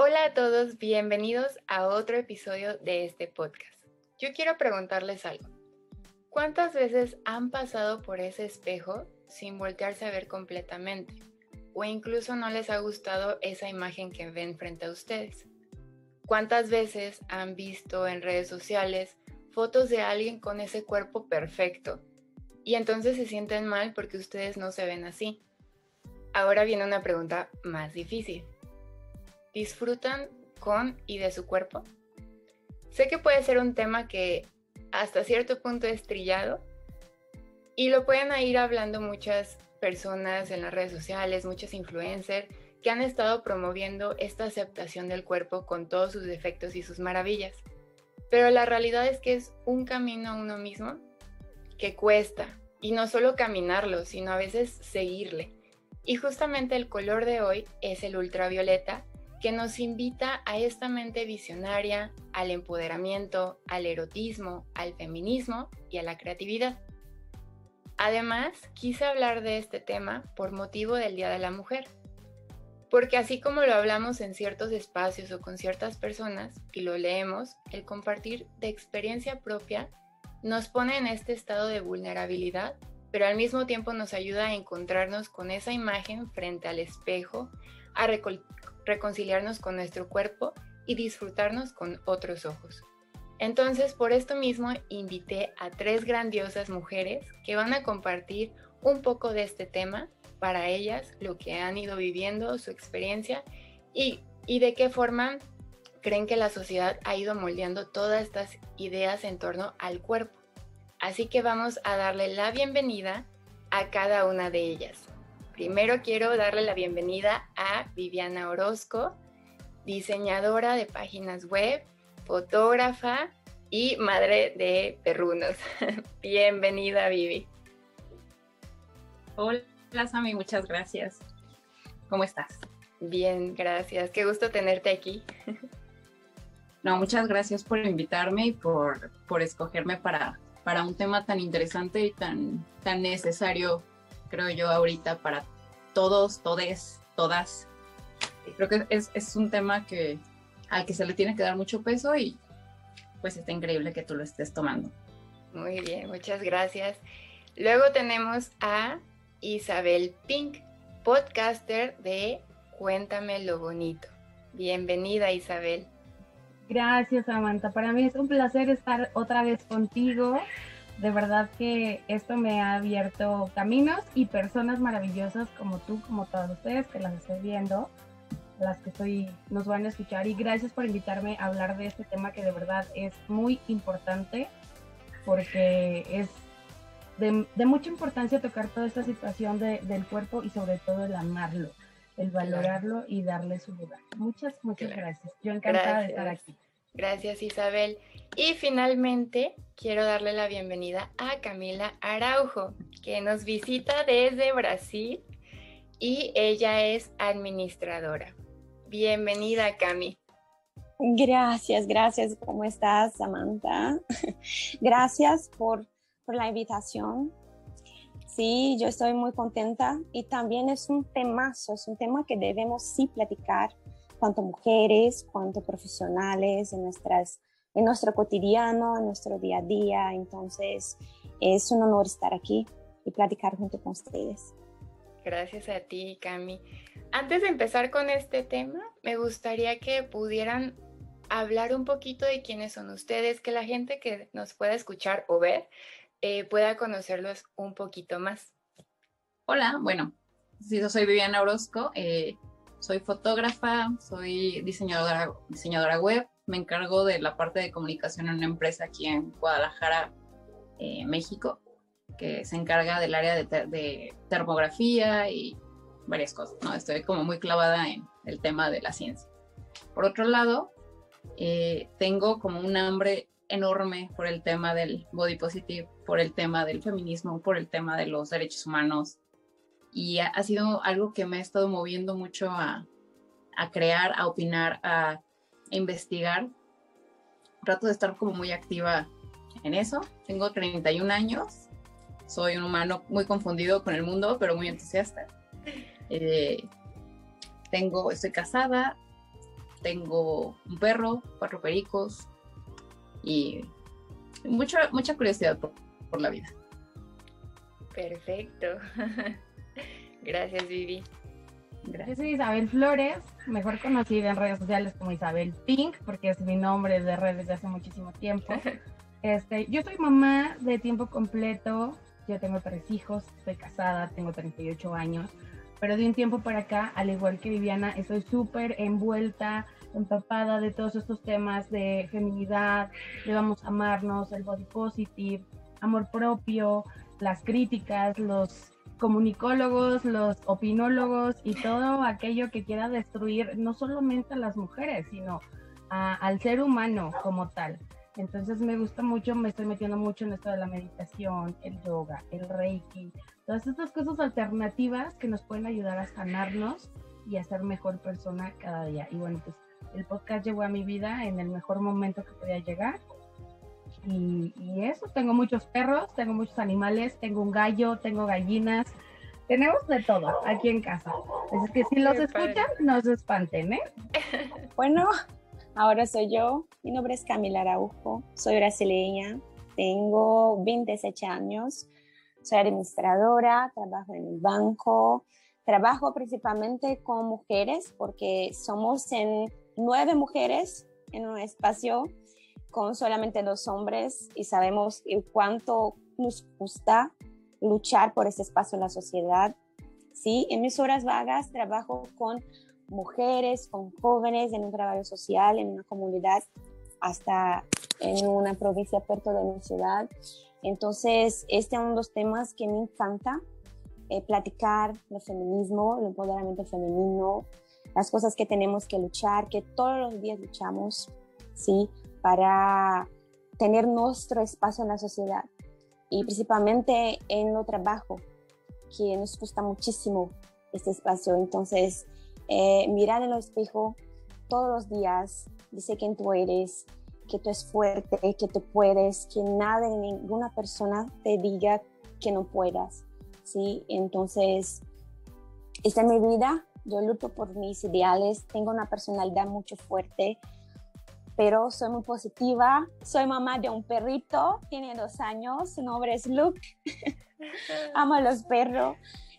Hola a todos, bienvenidos a otro episodio de este podcast. Yo quiero preguntarles algo. ¿Cuántas veces han pasado por ese espejo sin voltearse a ver completamente? O incluso no les ha gustado esa imagen que ven frente a ustedes. ¿Cuántas veces han visto en redes sociales fotos de alguien con ese cuerpo perfecto? Y entonces se sienten mal porque ustedes no se ven así. Ahora viene una pregunta más difícil disfrutan con y de su cuerpo? Sé que puede ser un tema que hasta cierto punto es trillado y lo pueden ir hablando muchas personas en las redes sociales, muchos influencers que han estado promoviendo esta aceptación del cuerpo con todos sus defectos y sus maravillas. Pero la realidad es que es un camino a uno mismo que cuesta, y no solo caminarlo, sino a veces seguirle. Y justamente el color de hoy es el ultravioleta, que nos invita a esta mente visionaria, al empoderamiento, al erotismo, al feminismo y a la creatividad. Además, quise hablar de este tema por motivo del Día de la Mujer, porque así como lo hablamos en ciertos espacios o con ciertas personas y lo leemos, el compartir de experiencia propia nos pone en este estado de vulnerabilidad, pero al mismo tiempo nos ayuda a encontrarnos con esa imagen frente al espejo, a, reconciliarnos con nuestro cuerpo y disfrutarnos con otros ojos. Entonces, por esto mismo, invité a tres grandiosas mujeres que van a compartir un poco de este tema para ellas, lo que han ido viviendo, su experiencia y, y de qué forma creen que la sociedad ha ido moldeando todas estas ideas en torno al cuerpo. Así que vamos a darle la bienvenida a cada una de ellas. Primero quiero darle la bienvenida a Viviana Orozco, diseñadora de páginas web, fotógrafa y madre de perrunos. Bienvenida, Vivi. Hola, Sami, muchas gracias. ¿Cómo estás? Bien, gracias. Qué gusto tenerte aquí. No, muchas gracias por invitarme y por, por escogerme para, para un tema tan interesante y tan, tan necesario creo yo, ahorita para todos, todes, todas. Creo que es, es un tema que, al que se le tiene que dar mucho peso y pues está increíble que tú lo estés tomando. Muy bien, muchas gracias. Luego tenemos a Isabel Pink, podcaster de Cuéntame lo bonito. Bienvenida Isabel. Gracias Samantha, para mí es un placer estar otra vez contigo de verdad que esto me ha abierto caminos y personas maravillosas como tú, como todos ustedes que las estoy viendo, las que estoy, nos van a escuchar. Y gracias por invitarme a hablar de este tema que de verdad es muy importante porque es de, mucha importancia tocar toda esta situación del cuerpo y sobre todo el amarlo, el valorarlo y darle su lugar. Muchas, muchas gracias. Yo encantada de estar aquí. Gracias Isabel. Y finalmente quiero darle la bienvenida a Camila Araujo, que nos visita desde Brasil y ella es administradora. Bienvenida Cami. Gracias, gracias. ¿Cómo estás, Samantha? gracias por, por la invitación. Sí, yo estoy muy contenta y también es un temazo, es un tema que debemos sí platicar cuanto mujeres, cuanto profesionales en, nuestras, en nuestro cotidiano, en nuestro día a día. Entonces, es un honor estar aquí y platicar junto con ustedes. Gracias a ti, Cami. Antes de empezar con este tema, me gustaría que pudieran hablar un poquito de quiénes son ustedes, que la gente que nos pueda escuchar o ver eh, pueda conocerlos un poquito más. Hola, bueno, yo soy Viviana Orozco, eh, soy fotógrafa, soy diseñadora, diseñadora web, me encargo de la parte de comunicación en una empresa aquí en Guadalajara, eh, México, que se encarga del área de, termografía y varias cosas, ¿no? Estoy como muy clavada en el tema de la ciencia. Por otro lado, Eh, tengo como un hambre enorme por el tema del body positive, por el tema del feminismo, por el tema de los derechos humanos. Y ha, sido algo que me ha estado moviendo mucho a, a crear, a opinar, a investigar. Trato de estar como muy activa en eso. Tengo 31 años. Soy un humano muy confundido con el mundo, pero muy entusiasta. Eh, tengo, estoy casada, tengo un perro, cuatro pericos y mucha, mucha curiosidad por, por la vida. Perfecto. Gracias, Vivi. Yo soy Isabel Flores, mejor conocida en redes sociales como Isabel Pink, porque es mi nombre de redes de hace muchísimo tiempo. Este, yo soy mamá de tiempo completo, yo tengo tres hijos, estoy casada, tengo 38 años, pero de un tiempo para acá, al igual que Viviana, estoy súper envuelta, empapada de todos estos temas de feminidad, de vamos a amarnos, el body positive, amor propio, las críticas, los comunicólogos, los opinólogos y todo aquello que quiera destruir no solamente a las mujeres, sino al ser humano como tal. Entonces me gusta mucho, me estoy metiendo mucho en esto de la meditación, el yoga, el reiki, todas estas cosas alternativas que nos pueden ayudar a sanarnos y a ser mejor persona cada día. Y bueno, pues el podcast llegó a mi vida en el mejor momento que podía llegar. Y, eso, tengo muchos perros, tengo muchos animales, tengo un gallo, tengo gallinas, tenemos de todo aquí en casa. Así que si los escuchan, no se espanten, ¿eh? Bueno, ahora soy yo. Mi nombre es Camila Araujo, soy brasileña, tengo 26 años, soy administradora, trabajo en el banco, trabajo principalmente con mujeres porque somos en nueve mujeres en un espacio con solamente dos hombres y sabemos cuánto nos gusta luchar por ese espacio en la sociedad. ¿sí? En mis horas vagas trabajo con mujeres, con jóvenes en un trabajo social, en una comunidad, hasta en una provincia perto de mi ciudad. Entonces, este es uno de los temas que me encanta, eh, platicar el feminismo, el empoderamiento femenino, las cosas que tenemos que luchar, que todos los días luchamos, ¿sí? Para tener nuestro espacio en la sociedad y principalmente en lo trabajo, que nos gusta muchísimo este espacio. Entonces, eh, mirar en el espejo todos los días, dice quién tú eres, que tú es fuerte, que tú puedes, que nada ni ninguna persona te diga que no puedas, ¿sí? Entonces, esta es mi vida, yo lucho por mis ideales, tengo una personalidad mucho fuerte, pero soy muy positiva. Soy mamá de un perrito, tiene dos años, su nombre es Luke. Amo a los perros.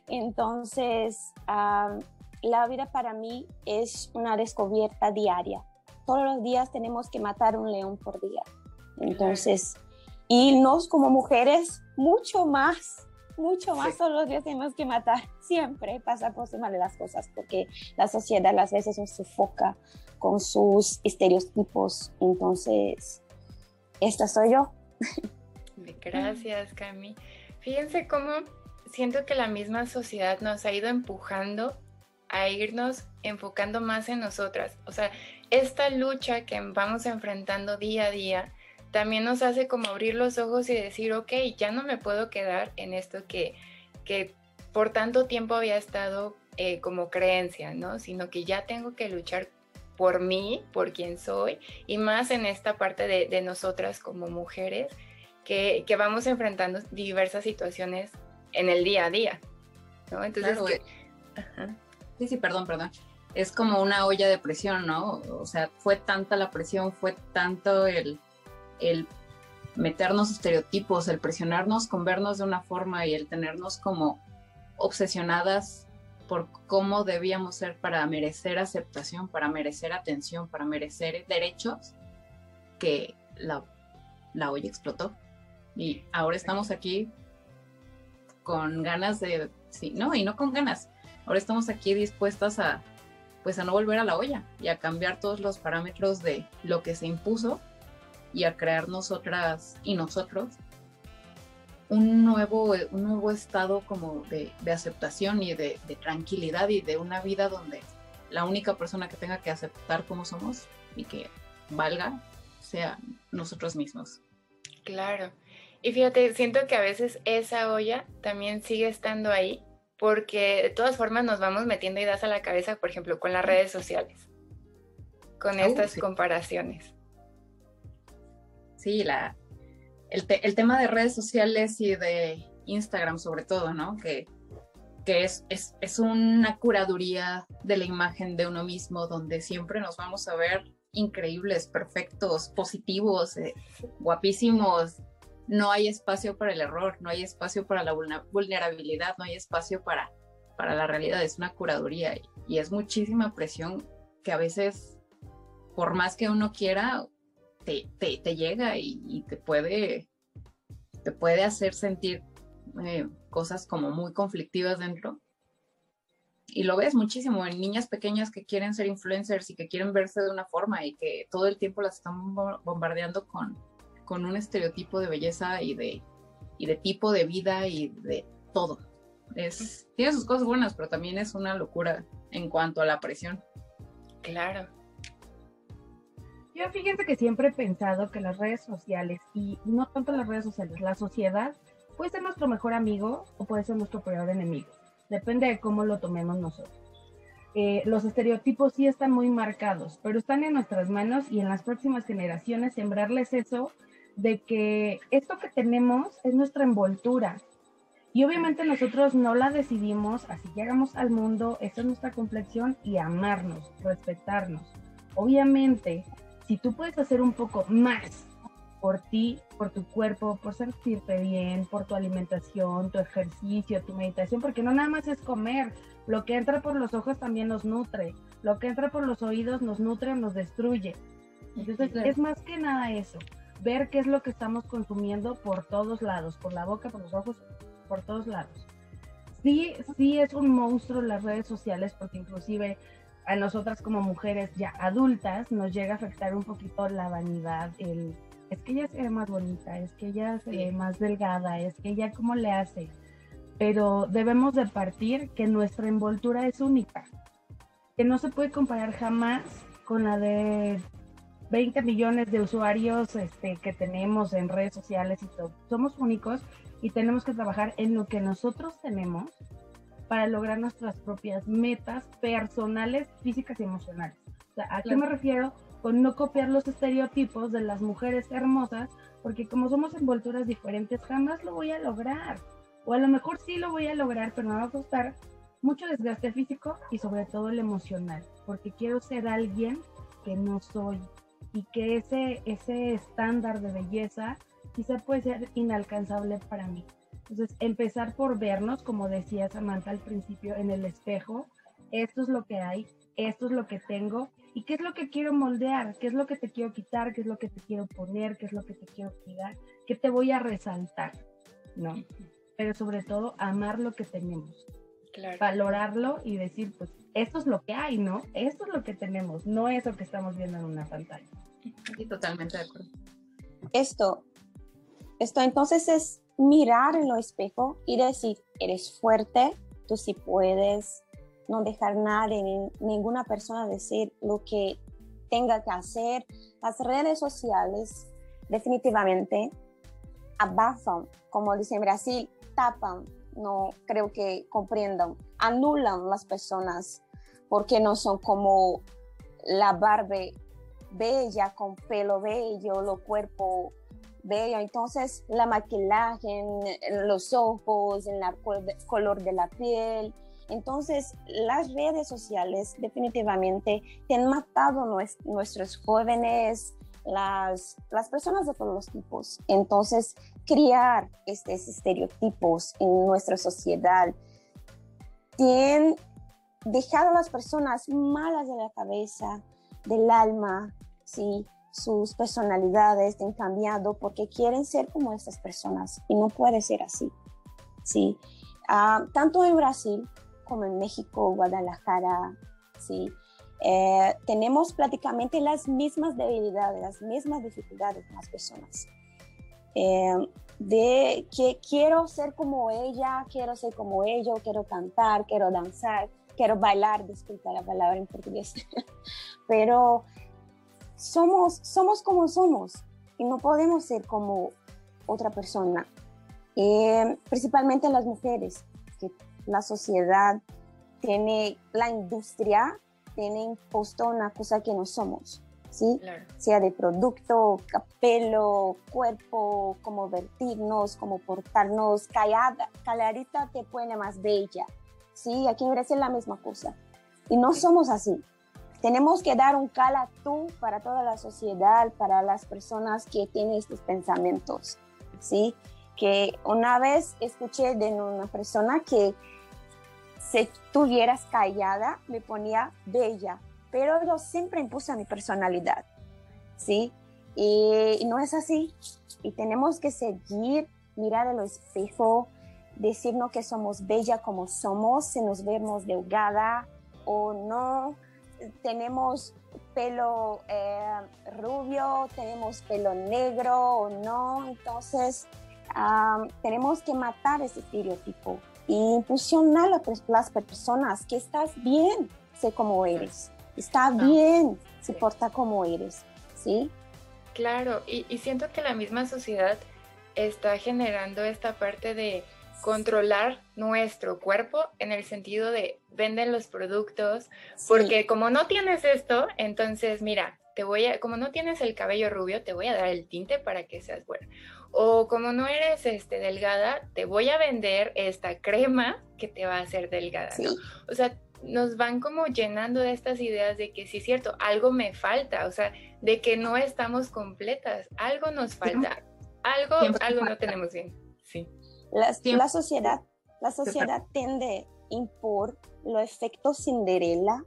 Entonces, la vida para mí es una descubierta diaria. Todos los días tenemos que matar un león por día. Entonces, y nos como mujeres, mucho más, mucho más todos los días tenemos que matar. Siempre pasa por encima de las cosas porque la sociedad a veces nos sofoca con sus estereotipos. Entonces, esta soy yo. Gracias, Cami. Fíjense cómo siento que la misma sociedad nos ha ido empujando a irnos enfocando más en nosotras. O sea, esta lucha que vamos enfrentando día a día también nos hace como abrir los ojos y decir, ok, ya no me puedo quedar en esto que, que por tanto tiempo había estado eh, como creencia, ¿no? Sino que ya tengo que luchar por mí, por quien soy, y más en esta parte de, nosotras como mujeres, que, vamos enfrentando diversas situaciones en el día a día. ¿no? Entonces, sí, sí, perdón, perdón. Es como una olla de presión, ¿no? O sea, fue tanta la presión, fue tanto el, el meternos estereotipos, el presionarnos con vernos de una forma y el tenernos como obsesionadas por cómo debíamos ser para merecer aceptación, para merecer atención, para merecer derechos, que la, la olla explotó. Y ahora estamos aquí con ganas de, sí, no, y no con ganas. Ahora estamos aquí dispuestas a, pues a no volver a la olla y a cambiar todos los parámetros de lo que se impuso y a crear nosotras y nosotros un nuevo, un nuevo estado como de, aceptación y de, tranquilidad y de una vida donde la única persona que tenga que aceptar como somos y que valga sea nosotros mismos. Claro. Y fíjate, siento que a veces esa olla también sigue estando ahí porque de todas formas nos vamos metiendo ideas a la cabeza, por ejemplo, con las redes sociales, con estas comparaciones. Sí, la, el, tema de redes sociales y de Instagram sobre todo, ¿no? Que, que es, es, es una curaduría de la imagen de uno mismo donde siempre nos vamos a ver increíbles, perfectos, positivos, eh, guapísimos. No hay espacio para el error, no hay espacio para la vulnerabilidad, no hay espacio para, para la realidad. Es una curaduría y, es muchísima presión que a veces, por más que uno quiera, te, llega y, te, puede, te puede hacer sentir eh, cosas como muy conflictivas dentro y lo ves muchísimo en niñas pequeñas que quieren ser influencers y que quieren verse de una forma y que todo el tiempo las están bombardeando con, con un estereotipo de belleza y de, y de tipo de vida y de todo. Es, tiene sus cosas buenas, pero también es una locura en cuanto a la presión. Claro. Yo fíjense que siempre he pensado que las redes sociales, y no tanto las redes sociales, la sociedad puede ser nuestro mejor amigo o puede ser nuestro peor enemigo depende de cómo lo tomemos nosotros. Eh, los estereotipos sí están muy marcados, pero están en nuestras manos y en las próximas generaciones sembrarles eso de que esto que tenemos es nuestra envoltura. Y obviamente nosotros no la decidimos, así llegamos al mundo, esa es nuestra complexión y amarnos, respetarnos. Obviamente, si tú puedes hacer un poco más por ti, por tu cuerpo, por sentirte bien, por tu alimentación, tu ejercicio, tu meditación, porque no nada más es comer, lo que entra por los ojos también nos nutre, lo que entra por los oídos nos nutre o nos destruye. Entonces es más que nada eso, ver qué es lo que estamos consumiendo por todos lados, por la boca, por los ojos, por todos lados. Sí, sí es un monstruo las redes sociales porque inclusive a nosotras como mujeres ya adultas nos llega a afectar un poquito la vanidad, el es que ella se ve más bonita, es que ella se ve más delgada, es que ella cómo le hace. Pero debemos de partir que nuestra envoltura es única, que no se puede comparar jamás con la de 20 millones de usuarios este, que tenemos en redes sociales y todo. Somos únicos y tenemos que trabajar en lo que nosotros tenemos para lograr nuestras propias metas personales, físicas y emocionales. O sea, ¿a qué me refiero? con no copiar los estereotipos de las mujeres hermosas, porque como somos envolturas diferentes, jamás lo voy a lograr. O a lo mejor sí lo voy a lograr, pero me va a costar mucho desgaste físico y sobre todo el emocional, porque quiero ser alguien que no soy y que ese, ese estándar de belleza quizá puede ser inalcanzable para mí. Entonces, empezar por vernos, como decía Samantha al principio, en el espejo, esto es lo que hay, esto es lo que tengo. Y qué es lo que quiero moldear, qué es lo que te quiero quitar, qué es lo que te quiero poner, qué es lo que te quiero cuidar, qué te voy a resaltar, ¿no? Pero sobre todo amar lo que tenemos, valorarlo y decir, pues esto es lo que hay, ¿no? Esto es lo que tenemos, no eso que estamos viendo en una pantalla. Sí, totalmente de acuerdo. Esto, esto entonces es mirar en lo espejo y decir, eres fuerte, tú sí puedes, no dejar nadie, ninguna persona decir lo que tenga que hacer. Las redes sociales definitivamente abafan, como dice en Brasil, tapan, no creo que comprendan, anulan las personas porque no son como la Barbie bella, con pelo bello, los cuerpo Entonces, la maquillaje, en los ojos, en el color de la piel, entonces, las redes sociales definitivamente han matado nuestros jóvenes, las, personas de todos los tipos. Entonces, criar estos estereotipos en nuestra sociedad tiene dejado a las personas malas de la cabeza, del alma, ¿sí? Sus personalidades han cambiado porque quieren ser como estas personas y no puede ser así. ¿sí? Ah, tanto en Brasil como en México, Guadalajara, ¿sí? Eh, tenemos prácticamente las mismas debilidades, las mismas dificultades con las personas. Eh, de que quiero ser como ella, quiero ser como ello, quiero cantar, quiero danzar, quiero bailar, disculpa la palabra en portugués, pero somos, somos como somos y no podemos ser como otra persona. Eh, principalmente las mujeres, que la sociedad tiene, la industria tiene impuesto una cosa que no somos, ¿sí? Sea de producto, pelo, cuerpo, cómo vertirnos, cómo portarnos, callada, calladita te pone más bella, ¿sí? Aquí merece la misma cosa. Y no somos así. Tenemos que dar un cala tú para toda la sociedad, para las personas que tienen estos pensamientos, ¿sí? Que una vez escuché de una persona que si estuvieras callada me ponía bella, pero yo siempre impuse mi personalidad, ¿sí? Y, no es así. Y tenemos que seguir, mirar el espejo, decirnos que somos bella como somos, si nos vemos delgada o no, tenemos pelo eh, rubio, tenemos pelo negro o no. Entonces, tenemos que matar ese estereotipo y impulsionar a las personas que estás bien, sé cómo eres. Está bien, se porta como eres, ¿sí? Claro, y, y siento que la misma sociedad está generando esta parte de controlar nuestro cuerpo en el sentido de venden los productos, porque como no tienes esto, entonces mira, te voy a, como no tienes el cabello rubio, te voy a dar el tinte para que seas buena. O como no eres este, delgada, te voy a vender esta crema que te va a hacer delgada, O sea, nos van como llenando de estas ideas de que sí es cierto, algo me falta, o sea, de que no estamos completas, algo nos falta, algo, algo no tenemos bien. Sí. La, sociedad, la sociedad tiende a impor los efectos Cinderella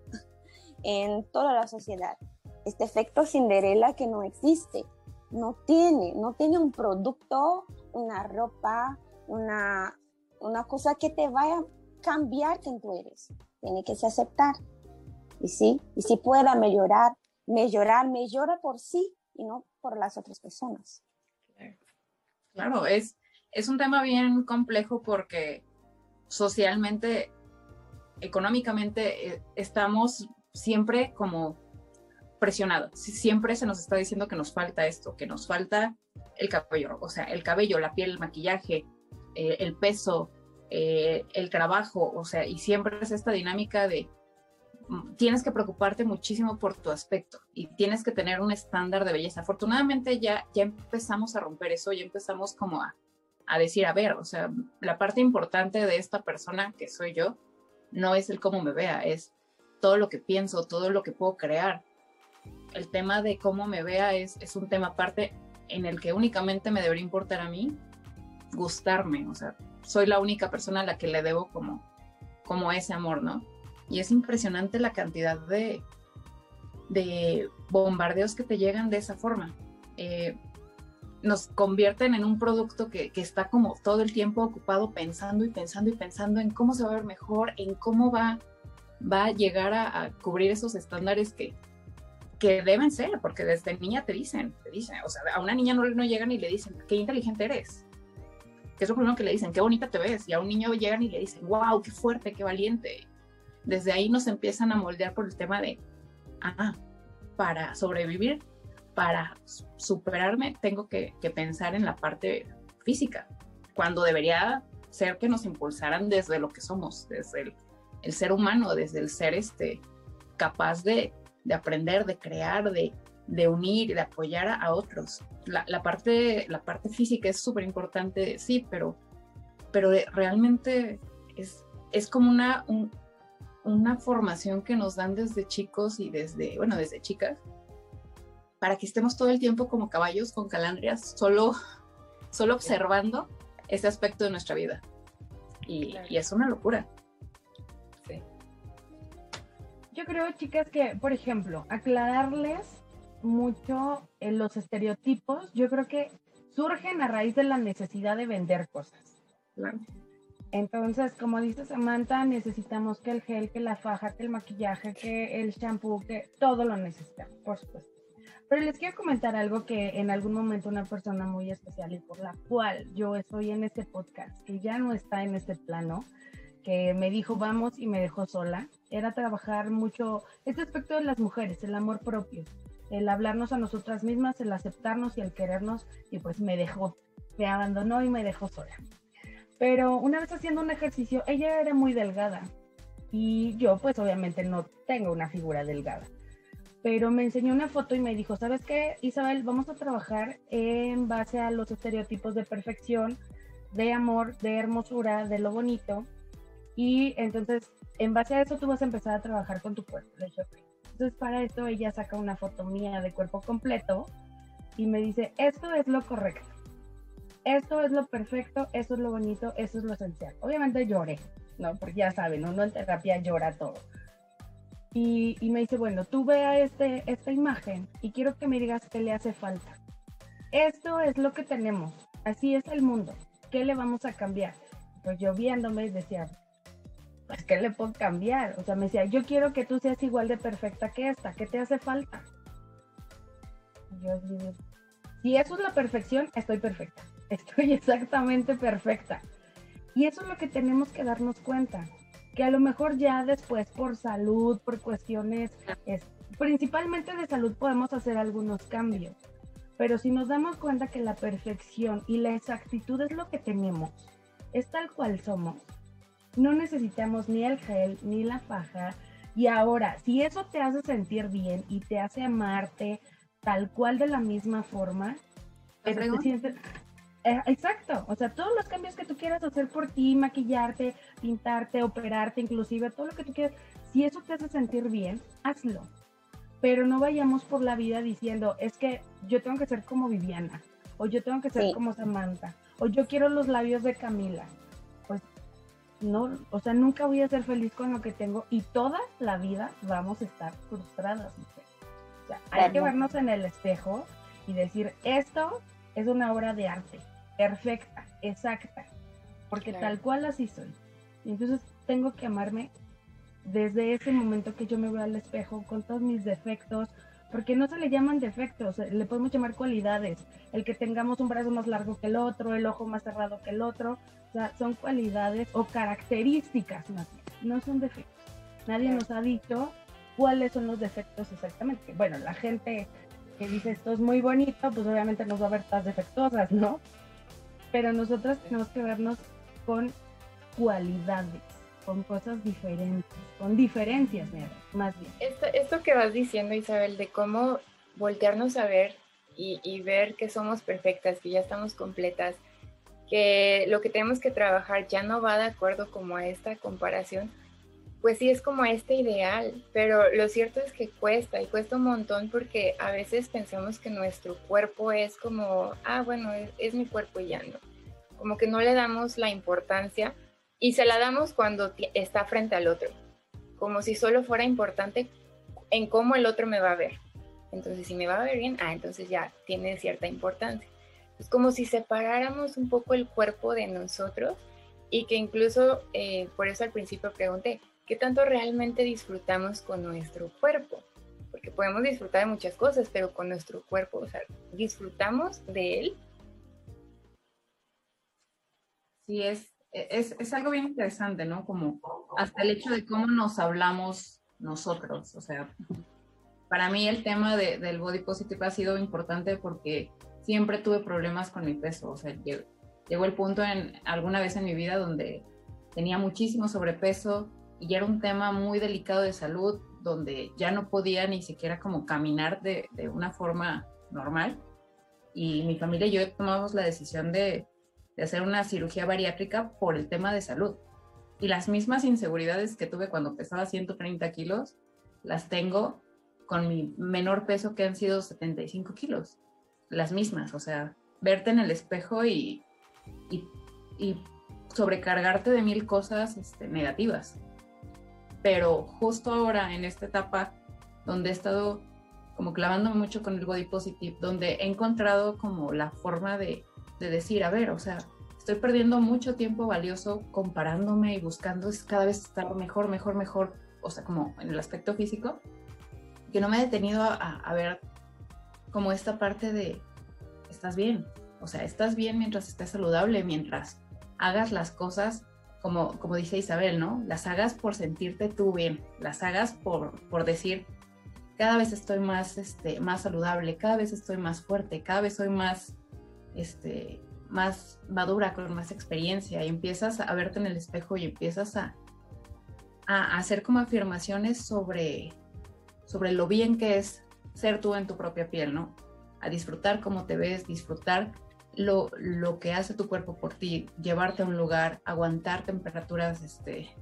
en toda la sociedad. Este efecto Cinderella que no existe, no tiene, no tiene un producto, una ropa, una, una cosa que te vaya a cambiar quien tú eres. Tiene que ser aceptar. Y sí, y si pueda mejorar, mejorar, mejora por sí y no por las otras personas. Claro, es, es un tema bien complejo porque socialmente, económicamente, eh, estamos siempre como presionados. Siempre se nos está diciendo que nos falta esto, que nos falta el cabello, o sea, el cabello, la piel, el maquillaje, eh, el peso, eh, el trabajo, o sea, y siempre es esta dinámica de mm, tienes que preocuparte muchísimo por tu aspecto y tienes que tener un estándar de belleza. Afortunadamente ya, ya empezamos a romper eso, ya empezamos como a, a decir, a ver, o sea, la parte importante de esta persona que soy yo no es el cómo me vea, es todo lo que pienso, todo lo que puedo crear. El tema de cómo me vea es, es un tema aparte en el que únicamente me debería importar a mí gustarme, o sea, soy la única persona a la que le debo como, como ese amor, ¿no? Y es impresionante la cantidad de, de bombardeos que te llegan de esa forma. Eh, nos convierten en un producto que, que, está como todo el tiempo ocupado pensando y pensando y pensando en cómo se va a ver mejor, en cómo va, va a llegar a, cubrir esos estándares que, que deben ser, porque desde niña te dicen, te dicen, o sea, a una niña no, no llegan y le dicen, qué inteligente eres, que es lo primero que le dicen, qué bonita te ves, y a un niño llegan y le dicen, wow, qué fuerte, qué valiente. Desde ahí nos empiezan a moldear por el tema de, ah, para sobrevivir para superarme tengo que, pensar en la parte física, cuando debería ser que nos impulsaran desde lo que somos, desde el, ser humano, desde el ser este, capaz de, aprender, de crear, de, unir, de apoyar a, otros. La, parte, la parte física es súper importante, sí, pero, pero realmente es, es como una, una formación que nos dan desde chicos y desde, bueno, desde chicas, para que estemos todo el tiempo como caballos con calandrias, solo, solo observando ese aspecto de nuestra vida. Y, es una locura. Sí. Yo creo, chicas, que, por ejemplo, aclararles mucho en los estereotipos, yo creo que surgen a raíz de la necesidad de vender cosas. Entonces, como dice Samantha, necesitamos que el gel, que la faja, que el maquillaje, que el shampoo, que todo lo necesitamos, por supuesto. Pero les quiero comentar algo que en algún momento una persona muy especial y por la cual yo estoy en este podcast, que ya no está en este plano, que me dijo vamos y me dejó sola, era trabajar mucho este aspecto de las mujeres, el amor propio, el hablarnos a nosotras mismas, el aceptarnos y el querernos, y pues me dejó, me abandonó y me dejó sola. Pero una vez haciendo un ejercicio, ella era muy delgada y yo pues obviamente no tengo una figura delgada. Pero me enseñó una foto y me dijo, ¿sabes qué, Isabel? Vamos a trabajar en base a los estereotipos de perfección, de amor, de hermosura, de lo bonito. Y entonces, en base a eso, tú vas a empezar a trabajar con tu cuerpo. Entonces, para esto, ella saca una foto mía de cuerpo completo y me dice, esto es lo correcto esto es lo perfecto, eso es lo bonito, eso es lo esencial. Obviamente lloré, ¿no? Porque ya saben, uno en terapia llora todo. Y, me dice, bueno, tú vea este, esta imagen y quiero que me digas qué le hace falta. Esto es lo que tenemos, así es el mundo, ¿qué le vamos a cambiar? Pues yo viéndome decía, pues ¿qué le puedo cambiar? O sea, me decía, yo quiero que tú seas igual de perfecta que esta, ¿qué te hace falta? Yo digo, si eso es la perfección, estoy perfecta estoy exactamente perfecta. Y eso es lo que tenemos que darnos cuenta, que a lo mejor ya después por salud, por cuestiones, principalmente de salud podemos hacer algunos cambios, pero si nos damos cuenta que la perfección y la exactitud es lo que tenemos, es tal cual somos, no necesitamos ni el gel ni la faja. Y ahora, si eso te hace sentir bien y te hace amarte tal cual de la misma forma, te sientes, exacto, o sea, todos los cambios que tú quieras hacer por ti, maquillarte, pintarte, operarte, inclusive todo lo que tú quieras, si eso te hace sentir bien, hazlo. Pero no vayamos por la vida diciendo, es que yo tengo que ser como Viviana, o yo tengo que ser como Samantha, o yo quiero los labios de Camila. Pues no, o sea, nunca voy a ser feliz con lo que tengo y toda la vida vamos a estar frustradas. O sea, hay que vernos en el espejo y decir, esto es una obra de arte perfecta, exacta, porque tal cual así soy. Y entonces tengo que amarme desde ese momento que yo me veo al espejo con todos mis defectos, porque no se le llaman defectos, le podemos llamar cualidades. El que tengamos un brazo más largo que el otro, el ojo más cerrado que el otro, o sea, son cualidades o características más no son defectos. Nadie nos ha dicho cuáles son los defectos exactamente. Bueno, la gente que dice esto es muy bonito, pues obviamente nos va a ver todas defectuosas, ¿no? Pero nosotros tenemos que vernos con cualidades, con cosas diferentes, con diferencias, más bien. Esto, esto que vas diciendo, Isabel, de cómo voltearnos a ver y, y ver que somos perfectas, que ya estamos completas, que lo que tenemos que trabajar ya no va de acuerdo como a esta comparación, pues sí es como este ideal, pero lo cierto es que cuesta y cuesta un montón porque a veces pensamos que nuestro cuerpo es como, ah, bueno, es, mi cuerpo y ya no. Como que no le damos la importancia y se la damos cuando está frente al otro, como si solo fuera importante en cómo el otro me va a ver. Entonces, si me va a ver bien, ah, entonces ya tiene cierta importancia. Es como si separáramos un poco el cuerpo de nosotros y que incluso, eh, por eso al principio pregunté, qué tanto realmente disfrutamos con nuestro cuerpo. Porque podemos disfrutar de muchas cosas, pero con nuestro cuerpo, o sea, disfrutamos de él. Sí, es, es, es algo bien interesante, ¿no? Como hasta el hecho de cómo nos hablamos nosotros. O sea, para mí el tema de, del body positive ha sido importante porque siempre tuve problemas con mi peso. O sea, llegó, llegó el punto en alguna vez en mi vida donde tenía muchísimo sobrepeso, y era un tema muy delicado de salud donde ya no podía ni siquiera como caminar de, de una forma normal y mi familia y yo tomamos la decisión de, de, hacer una cirugía bariátrica por el tema de salud. Y las mismas inseguridades que tuve cuando pesaba 130 kilos, las tengo con mi menor peso que han sido 75 kilos. Las mismas, o sea, verte en el espejo y, y, y sobrecargarte de mil cosas este, negativas pero justo ahora en esta etapa donde he estado como clavándome mucho con el body positive, donde he encontrado como la forma de, de decir, a ver, o sea, estoy perdiendo mucho tiempo valioso comparándome y buscando cada vez estar mejor, mejor, mejor, o sea, como en el aspecto físico, que no me he detenido a, a ver como esta parte de, estás bien, o sea, estás bien mientras estés saludable, mientras hagas las cosas como, como dice Isabel, ¿no? Las hagas por sentirte tú bien, las hagas por, por decir, cada vez estoy más, este, más saludable, cada vez estoy más fuerte, cada vez soy más, este, más madura, con más experiencia y empiezas a verte en el espejo y empiezas a, a hacer como afirmaciones sobre, sobre lo bien que es ser tú en tu propia piel, ¿no? A disfrutar cómo te ves, disfrutar lo, lo que hace tu cuerpo por ti, llevarte a un lugar, aguantar temperaturas este,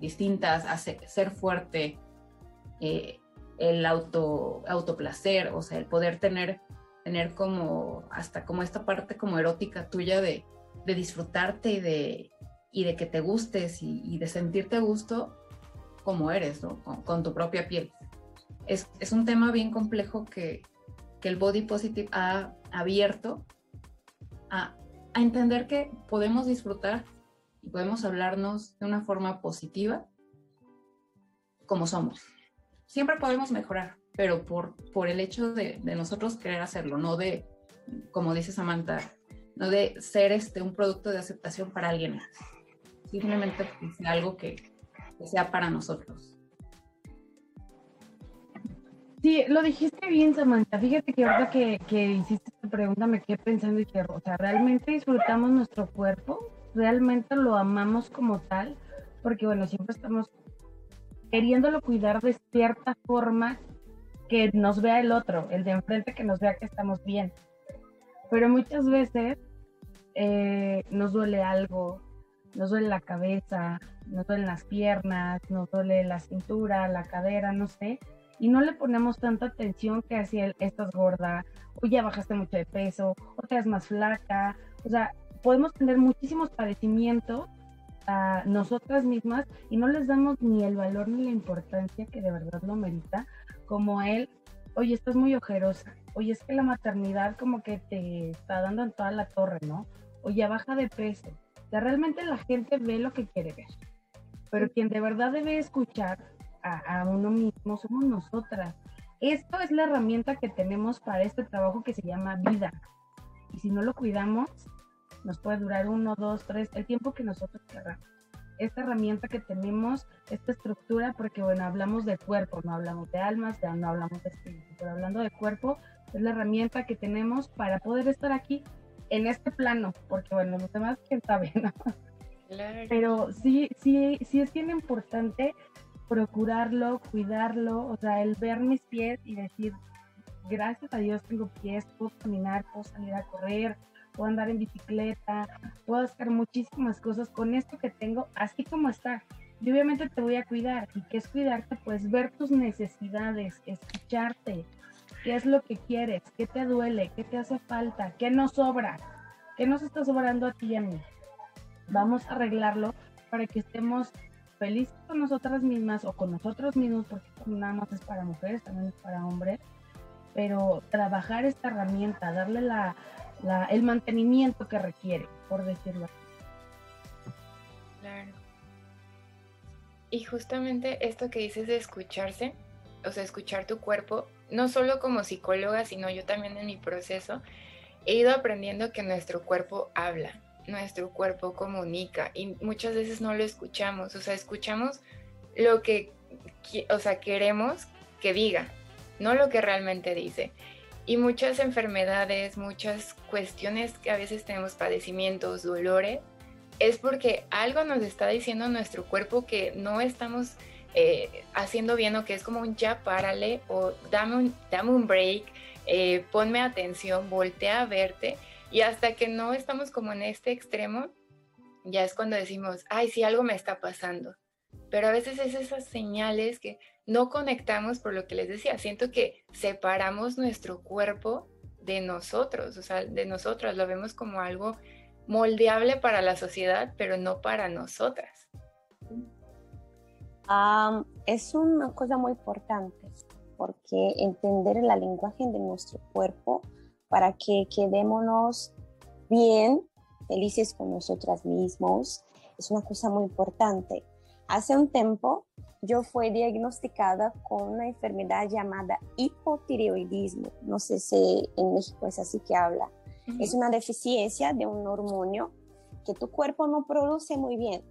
distintas, hacer, ser fuerte, eh, el auto, autoplacer, o sea, el poder tener, tener como hasta como esta parte como erótica tuya de, de disfrutarte y de, y de que te gustes y, de sentirte gusto como eres, ¿no? Con, tu propia piel. Es, es, un tema bien complejo que, que el body positive ha abierto a, a entender que podemos disfrutar y podemos hablarnos de una forma positiva como somos siempre podemos mejorar, pero por, por el hecho de, de, nosotros querer hacerlo, no de, como dice Samantha, no de ser este, un producto de aceptación para alguien más. Simplemente sea algo que, que sea para nosotros. Sí, lo dijiste bien, Samantha. Fíjate que ahora que, que hiciste esta pregunta me quedé pensando y que, o sea, ¿realmente disfrutamos nuestro cuerpo? ¿Realmente lo amamos como tal? Porque, bueno, siempre estamos queriéndolo cuidar de cierta forma que nos vea el otro, el de enfrente que nos vea que estamos bien. Pero muchas veces eh, nos duele algo, nos duele la cabeza, nos duelen las piernas, nos duele la cintura, la cadera, no sé, y no le ponemos tanta atención que así el, estás gorda, o ya bajaste mucho de peso, o te más flaca, o sea, podemos tener muchísimos padecimientos a nosotras mismas y no les damos ni el valor ni la importancia que de verdad lo merita, como él, oye, estás muy ojerosa, oye, es que la maternidad como que te está dando en toda la torre, ¿no? Oye, baja de peso. O sea, realmente la gente ve lo que quiere ver, pero quien de verdad debe escuchar a, a uno mismo somos nosotras. Esto es la herramienta que tenemos para este trabajo que se llama vida. Y si no lo cuidamos, nos puede durar uno, dos, tres, el tiempo que nosotros queramos. Esta herramienta que tenemos, esta estructura, porque bueno, hablamos de cuerpo, no hablamos de almas, no hablamos de espíritu, pero hablando de cuerpo, es la herramienta que tenemos para poder estar aquí en este plano, porque bueno, los demás, quién sabe, ¿no? Pero sí, sí, sí es bien importante procurarlo, cuidarlo, o sea, el ver mis pies y decir, gracias a Dios tengo pies, puedo caminar, puedo salir a correr, puedo andar en bicicleta, puedo hacer muchísimas cosas con esto que tengo, así como está. Y obviamente te voy a cuidar. ¿Y qué es cuidarte? Pues ver tus necesidades, escucharte, qué es lo que quieres, qué te duele, qué te hace falta, qué nos sobra, qué nos está sobrando a ti y a mí. Vamos a arreglarlo para que estemos felices con nosotras mismas o con nosotros mismos, porque nada más es para mujeres, también es para hombres, pero trabajar esta herramienta, darle la, el mantenimiento que requiere, por decirlo así. Claro. Y justamente esto que dices de escucharse, o sea, escuchar tu cuerpo, no solo como psicóloga, sino yo también en mi proceso, he ido aprendiendo que nuestro cuerpo habla, nuestro cuerpo comunica y muchas veces no lo escuchamos, o sea, escuchamos lo que, o sea, queremos que diga, no lo que realmente dice. Y muchas enfermedades, muchas cuestiones que a veces tenemos padecimientos, dolores, es porque algo nos está diciendo nuestro cuerpo que no estamos eh, haciendo bien o que es como un ya párale o dame un, dame un break, eh, ponme atención, voltea a verte y hasta que no estamos como en este extremo, ya es cuando decimos, ay, sí, algo me está pasando. Pero a veces es esas señales que no conectamos por lo que les decía. Siento que separamos nuestro cuerpo de nosotros, o sea, de nosotras. Lo vemos como algo moldeable para la sociedad, pero no para nosotras. es una cosa muy importante porque entender el lenguaje de nuestro cuerpo para que quedémonos bien, felices con nosotras mismos, es una cosa muy importante. Hace un tiempo yo fui diagnosticada con una enfermedad llamada hipotireoidismo. No sé si en México es así que habla. Es una deficiencia de un hormonio que tu cuerpo no produce muy bien.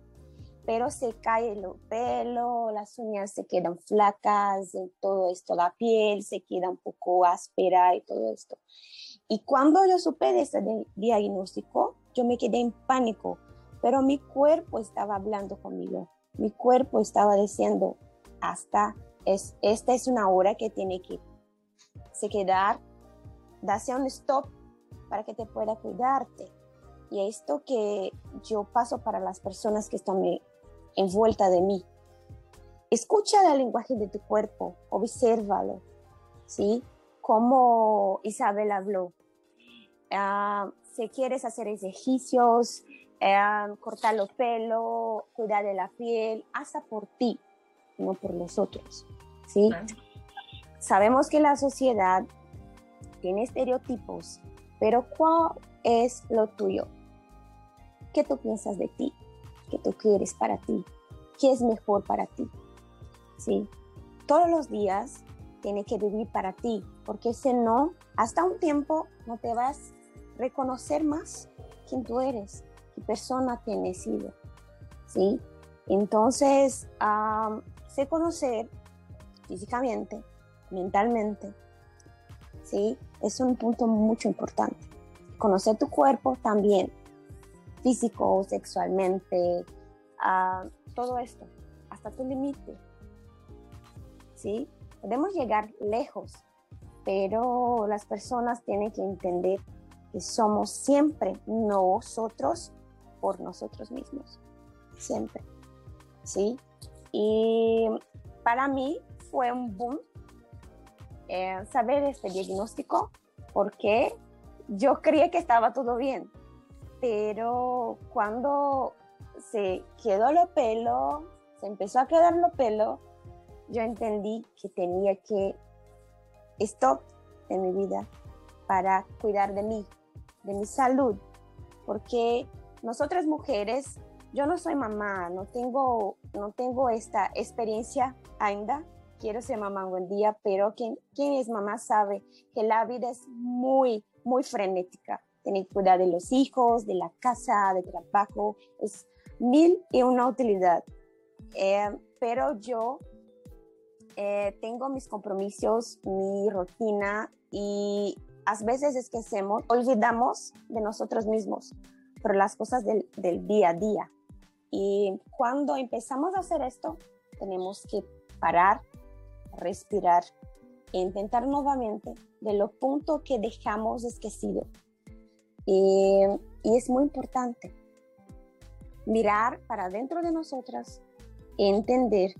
pero se cae el pelo, las uñas se quedan flacas, todo esto, la piel se queda un poco áspera y todo esto. Y cuando yo supe de ese diagnóstico, yo me quedé en pánico, pero mi cuerpo estaba hablando conmigo. Mi cuerpo estaba diciendo, hasta es, esta es una hora que tiene que se quedar, darse un stop para que te pueda cuidarte. Y esto que yo paso para las personas que están envueltas de mí. Escucha el lenguaje de tu cuerpo, obsérvalo, ¿sí? Como Isabel habló. Ah, si quieres hacer ejercicios, eh, cortar los pelos, cuidar de la piel, hasta por ti, no por los otros, ¿sí? Sabemos que la sociedad tiene estereotipos, pero ¿cuál es lo tuyo? ¿Qué tú piensas de ti? ¿Qué tú quieres para ti? ¿Qué es mejor para ti? ¿Sí? Todos los días tiene que vivir para ti, porque si no, hasta un tiempo no te vas reconocer más quién tú eres, qué persona tienes sido. ¿Sí? Entonces, sé conocer físicamente, mentalmente, ¿sí? Es un punto mucho importante. Conocer tu cuerpo también, físico, sexualmente, todo esto, hasta tu límite, ¿sí? Podemos llegar lejos, pero las personas tienen que entender que somos siempre nosotros por nosotros mismos, siempre, ¿sí? Y para mí fue un boom eh, saber este diagnóstico porque yo creía que estaba todo bien, pero cuando se quedó el pelo, se empezó a quedar el pelo, yo entendí que tenía que stop en mi vida para cuidar de mí, de mi salud, porque nosotras mujeres, yo no soy mamá, no tengo, no tengo esta experiencia ainda, quiero ser mamá un día, pero quien, quien es mamá sabe que la vida es muy, muy frenética. Tener que cuidar de los hijos, de la casa, de trabajo, es mil y una utilidad. Eh, pero yo eh, tengo mis compromisos, mi rutina y a veces es que olvidamos de nosotros mismos por las cosas del, del día a día. Y cuando empezamos a hacer esto, tenemos que parar, respirar e intentar nuevamente de lo punto que dejamos esquecido. Y, y es muy importante mirar para dentro de nosotras e entender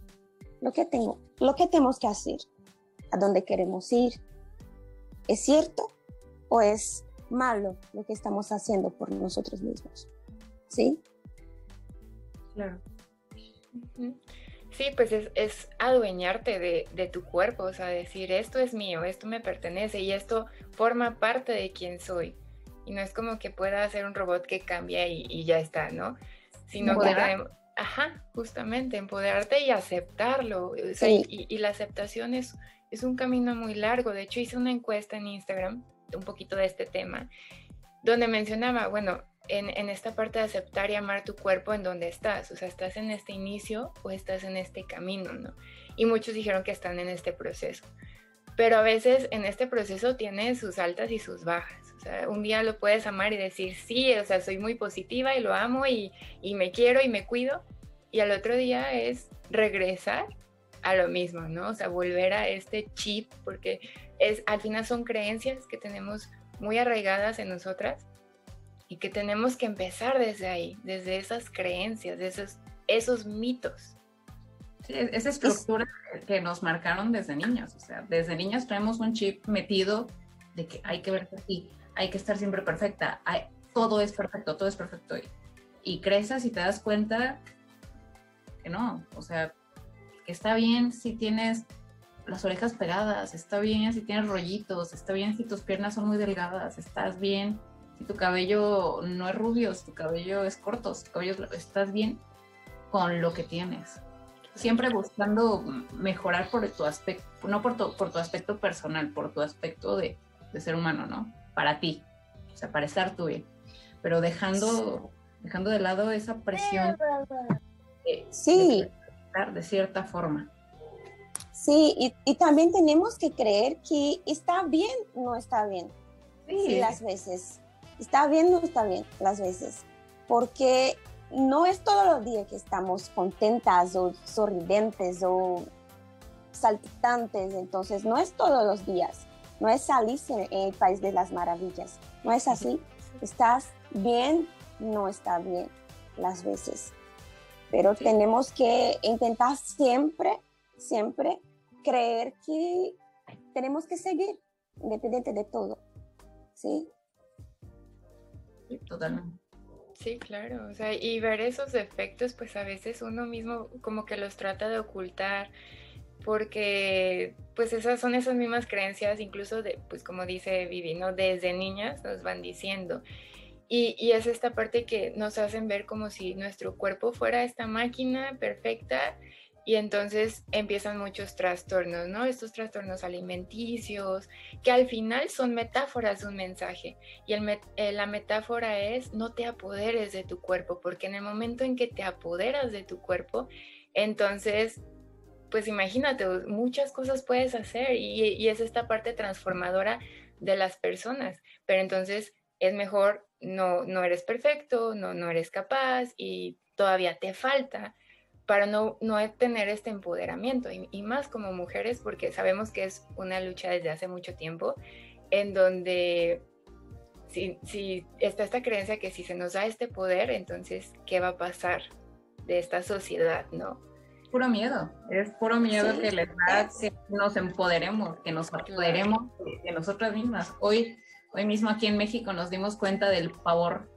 lo que tengo, lo que tenemos que hacer, a dónde queremos ir. ¿Es cierto o es malo lo que estamos haciendo por nosotros mismos? ¿Sí? Claro. Sí, pues es, adueñarte de, tu cuerpo, o sea, decir, esto es mío, esto me pertenece y esto forma parte de quien soy. Y no es como que pueda ser un robot que cambia y, ya está, ¿no? Sino que, ajá, justamente, empoderarte y aceptarlo. y, la aceptación es, es un camino muy largo. De hecho, hice una encuesta en Instagram, un poquito de este tema, donde mencionaba, bueno, en, esta parte de aceptar y amar tu cuerpo en donde estás. O sea, estás en este inicio o estás en este camino, ¿no? Y muchos dijeron que están en este proceso. Pero a veces en este proceso tiene sus altas y sus bajas. O sea, un día lo puedes amar y decir, sí, o sea, soy muy positiva y lo amo y, y me quiero y me cuido. Y al otro día es regresar a lo mismo, ¿no? O sea, volver a este chip, porque es, al final son creencias que tenemos muy arraigadas en nosotras y que tenemos que empezar desde ahí, desde esas creencias, de esos, esos mitos. Sí, esa estructura que nos marcaron desde niños, o sea, desde niños traemos un chip metido de que hay que verse así, hay que estar siempre perfecta, hay, todo es perfecto, todo es perfecto. Y, y creces y te das cuenta que no, o sea, que está bien si tienes las orejas pegadas, está bien si tienes rollitos, está bien si tus piernas son muy delgadas, estás bien si tu cabello no es rubio, si tu cabello es corto, si tu cabello estás bien con lo que tienes. Siempre buscando mejorar por tu aspecto, no por tu, por tu aspecto personal, por tu aspecto de, de ser humano, ¿no? Para ti, o sea, para estar tú bien. Pero dejando, dejando de lado esa presión sí. de cierta forma. Sí, y, y, también tenemos que creer que está bien, no está bien. Sí. las veces. Está bien, no está bien, las veces. Porque no es todos los días que estamos contentas o sorridentes o saltitantes, entonces no es todos los días, no es Alice en el País de las Maravillas, no es así. Estás bien, no está bien las veces. Pero tenemos que intentar siempre, siempre creer que tenemos que seguir, independiente de todo. ¿Sí? Sí, totalmente. Sí, claro, o sea, y ver esos defectos, pues a veces uno mismo como que los trata de ocultar, porque pues esas son esas mismas creencias, incluso de, pues como dice Vivi, ¿no? Desde niñas nos van diciendo. Y, es esta parte que nos hacen ver como si nuestro cuerpo fuera esta máquina perfecta y entonces empiezan muchos trastornos, ¿no? Estos trastornos alimenticios, que al final son metáforas de un mensaje. Y el eh, la metáfora es no te apoderes de tu cuerpo, porque en el momento en que te apoderas de tu cuerpo, entonces, pues imagínate, muchas cosas puedes hacer y es esta parte transformadora de las personas. Pero entonces es mejor, no, no eres perfecto, no, no eres capaz y todavía te falta para no, no tener este empoderamiento y, más como mujeres porque sabemos que es una lucha desde hace mucho tiempo en donde si, si, está esta creencia que si se nos da este poder, entonces, ¿qué va a pasar de esta sociedad, no? Puro miedo, es puro miedo que les da que nos empoderemos, que nos empoderemos de nosotras mismas. Hoy, hoy mismo aquí en México nos dimos cuenta del pavor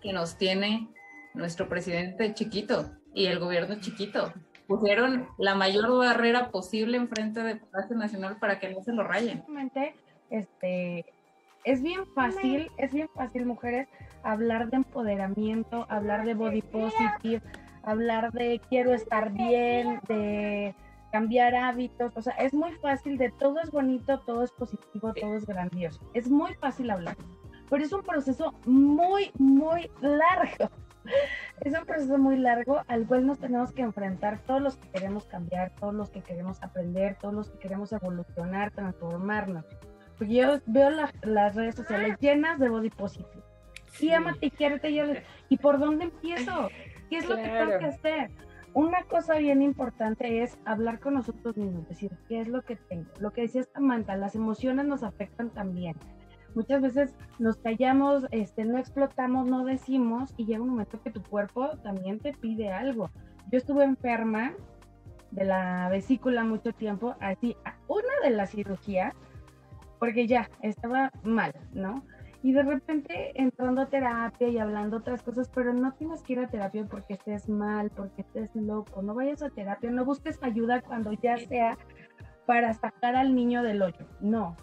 que nos tiene nuestro presidente chiquito, y el gobierno chiquito. Pusieron la mayor barrera posible enfrente de Palacio Nacional para que no se lo rayen. Este, es bien fácil, es bien fácil, mujeres, hablar de empoderamiento, hablar de body positive, hablar de quiero estar bien, de cambiar hábitos, o sea, es muy fácil de todo es bonito, todo es positivo, todo es grandioso. Es muy fácil hablar, pero es un proceso muy, muy largo es un proceso muy largo al cual nos tenemos que enfrentar todos los que queremos cambiar, todos los que queremos aprender, todos los que queremos evolucionar, transformarnos. Porque yo veo las redes sociales llenas de body positive. Sí, amate quiérete. Yo ¿Y por dónde empiezo? ¿Qué es lo que tengo que hacer? Una cosa bien importante es hablar con nosotros mismos, decir, ¿qué es lo que tengo? Lo que decía Samantha, las emociones nos afectan también muchas veces nos callamos, este, no explotamos, no decimos y llega un momento que tu cuerpo también te pide algo. Yo estuve enferma de la vesícula mucho tiempo, así, una de las cirugías, porque ya estaba mal, ¿no? Y de repente entrando a terapia y hablando otras cosas, pero no tienes que ir a terapia porque estés mal, porque estés loco, no vayas a terapia, no busques ayuda cuando ya sea para sacar al niño del hoyo, no,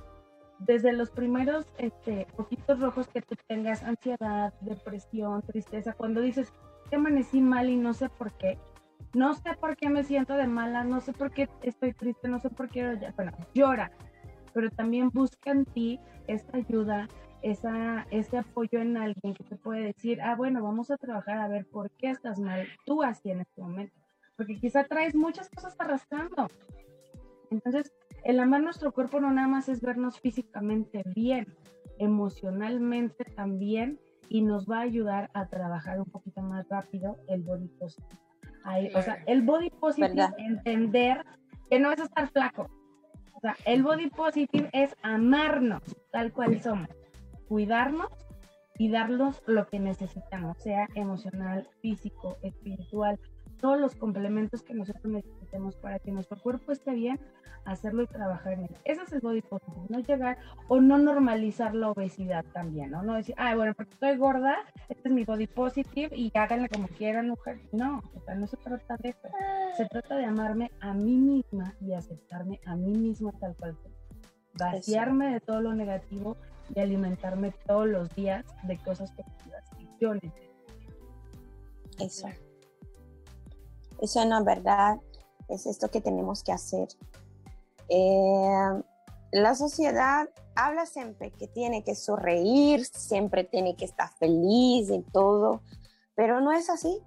desde los primeros este, poquitos rojos que tú tengas, ansiedad, depresión, tristeza, cuando dices que amanecí mal y no sé por qué, no sé por qué me siento de mala, no sé por qué estoy triste, no sé por qué, bueno, llora, pero también busca en ti esta ayuda, esa, ese apoyo en alguien que te puede decir, ah, bueno, vamos a trabajar a ver por qué estás mal tú así en este momento, porque quizá traes muchas cosas arrastrando. Entonces, el amar nuestro cuerpo no nada más es vernos físicamente bien, emocionalmente también y nos va a ayudar a trabajar un poquito más rápido el body positive. o sea, el body positive, entender que no es estar flaco. O sea, el body positive es amarnos tal cual somos, cuidarnos y darnos lo que necesitamos, sea emocional, físico, espiritual, todos los complementos que nosotros necesitemos para que nuestro cuerpo esté bien, hacerlo y trabajar en él. Ese es el body positive, no llegar o no normalizar la obesidad también, ¿no? No decir, ay, bueno, porque estoy gorda, este es mi body positive y háganle como quieran, mujer. No, o sea, no se trata de eso. Se trata de amarme a mí misma y aceptarme a mí misma tal cual. Vaciarme de todo lo negativo y alimentarme todos los días de cosas positivas que yo necesito. Eso. Eso no es verdad, es esto que tenemos que hacer. Eh, la sociedad habla siempre que tiene que sonreír, siempre tiene que estar feliz y todo, pero no es así.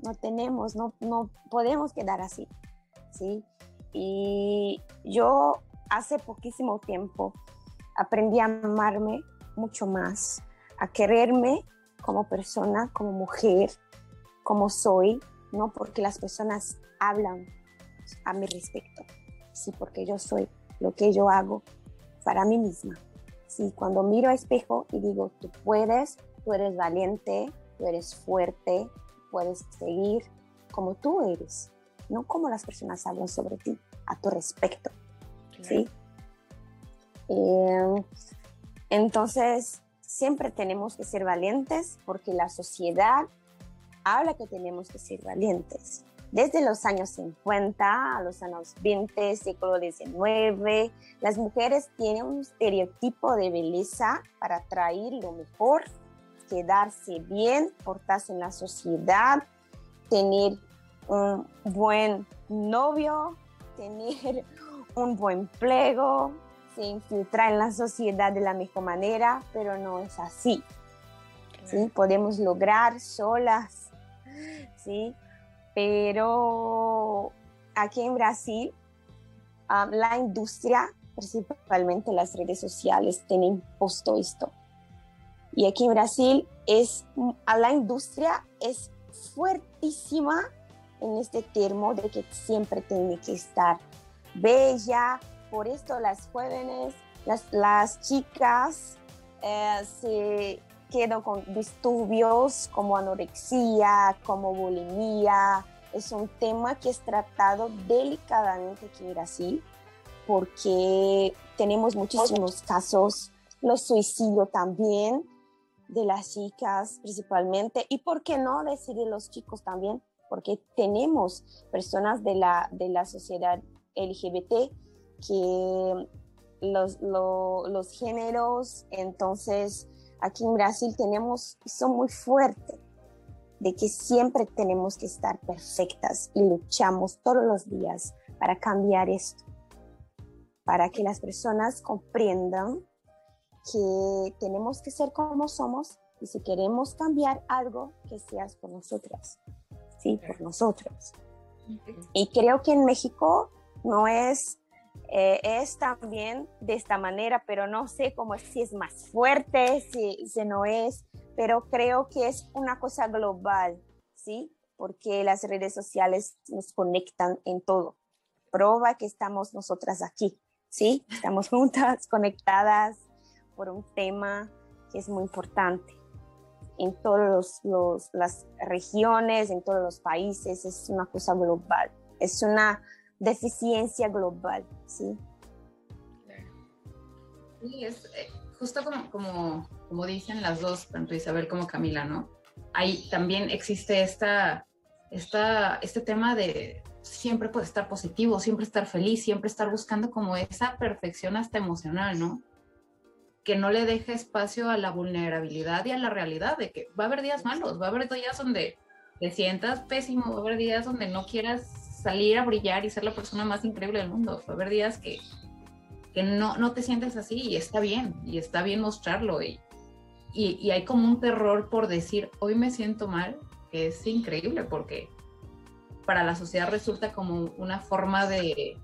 no tenemos, no, no podemos quedar así, ¿sí? Y yo hace poquísimo tiempo aprendí a amarme mucho más, a quererme como persona, como mujer, como soy, ¿no? Porque las personas hablan a mi respecto, sí, porque yo soy lo que yo hago para mí misma. Sí, cuando miro a espejo y digo, tú puedes, tú eres valiente, tú eres fuerte, puedes seguir como tú eres, no como las personas hablan sobre ti, a tu respecto. ¿sí? Eh, entonces, siempre tenemos que ser valientes porque la sociedad habla que tenemos que ser valientes. Desde los años 50 a los años 20, siglo XIX, las mujeres tienen un estereotipo de belleza para atraer lo mejor, quedarse bien, portarse en la sociedad, tener un buen novio, tener un buen empleo, se infiltrar en la sociedad de la mejor manera, pero no es así. ¿sí? Podemos lograr solas, ¿sí? pero aquí en Brasil um, la industria, principalmente las redes sociales, tiene impuesto esto. Y aquí en Brasil es, a la industria es fuertísima en este termo de que siempre tiene que estar bella. Por esto las jóvenes, las, las chicas eh, se quedan con disturbios como anorexia, como bulimia. Es un tema que es tratado delicadamente aquí en Brasil porque tenemos muchísimos casos, los suicidios también de las chicas principalmente y por qué no decir de los chicos también, porque tenemos personas de la, de la sociedad LGBT que los, los géneros, entonces aquí en Brasil tenemos, son muy fuertes, de que siempre tenemos que estar perfectas y luchamos todos los días para cambiar esto, para que las personas comprendan que tenemos que ser como somos y si queremos cambiar algo, que seas por nosotras, sí, por nosotros. Y creo que en México no es, eh, es también de esta manera, pero no sé cómo si es más fuerte, si, si no es, pero creo que es una cosa global, ¿sí? Porque las redes sociales nos conectan en todo. Prueba que estamos nosotras aquí, ¿sí? Estamos juntas, conectadas por un tema que es muy importante en todas las regiones, en todos los países, es una cosa global, es una deficiencia global, ¿sí? Sí, es eh, justo como, como, como dicen las dos, tanto Isabel como Camila, ¿no? Ahí también existe esta, esta, este tema de siempre poder estar positivo, siempre estar feliz, siempre estar buscando como esa perfección hasta emocional, ¿no? que no le deje espacio a la vulnerabilidad y a la realidad de que va a haber días malos, va a haber días donde te sientas pésimo, va a haber días donde no quieras salir a brillar y ser la persona más increíble del mundo, va a haber días que, que no, no te sientes así y está bien, y está bien mostrarlo y, y, y hay como un terror por decir, hoy me siento mal, que es increíble porque para la sociedad resulta como una forma de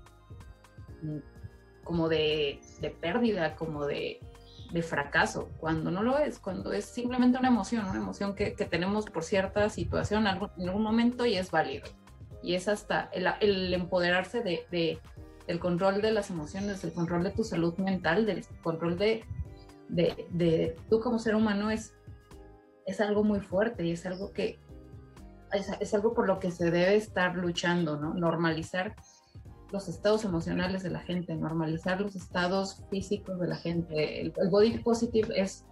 como de, de pérdida, como de de fracaso, cuando no lo es, cuando es simplemente una emoción, una emoción que, que tenemos por cierta situación en algún momento y es válido. Y es hasta el, empoderarse de, de, del control de las emociones, del control de tu salud mental, del control de, tú como ser humano es, es algo muy fuerte y es algo que es, algo por lo que se debe estar luchando, ¿no? Normalizar los estados emocionales de la gente, normalizar los estados físicos de la gente. El, body positive es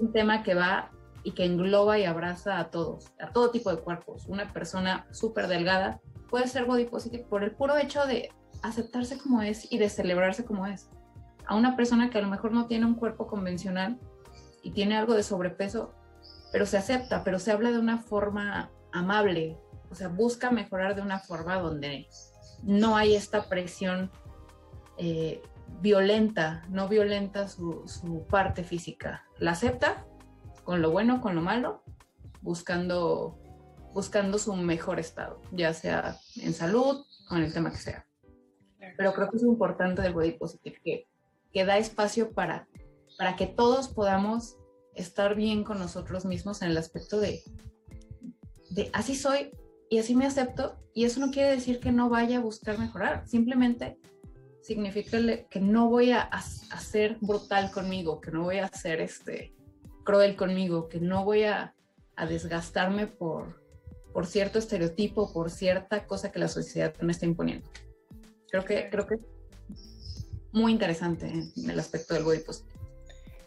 un tema que va y que engloba y abraza a todos, a todo tipo de cuerpos. Una persona súper delgada puede ser body positive por el puro hecho de aceptarse como es y de celebrarse como es. A una persona que a lo mejor no tiene un cuerpo convencional y tiene algo de sobrepeso, pero se acepta, pero se habla de una forma amable, o sea, busca mejorar de una forma donde no hay esta presión eh, violenta, no violenta su, su, parte física. La acepta con lo bueno, con lo malo, buscando buscando su mejor estado, ya sea en salud o en el tema que sea. Pero creo que es importante del body positive que, que da espacio para, para que todos podamos estar bien con nosotros mismos en el aspecto de, de así soy y así me acepto y eso no quiere decir que no vaya a buscar mejorar, simplemente significa que no voy a, a, ser brutal conmigo, que no voy a ser este, cruel conmigo, que no voy a, a desgastarme por, por cierto estereotipo, por cierta cosa que la sociedad me está imponiendo. Creo que, creo que es muy interesante en el aspecto del body positive.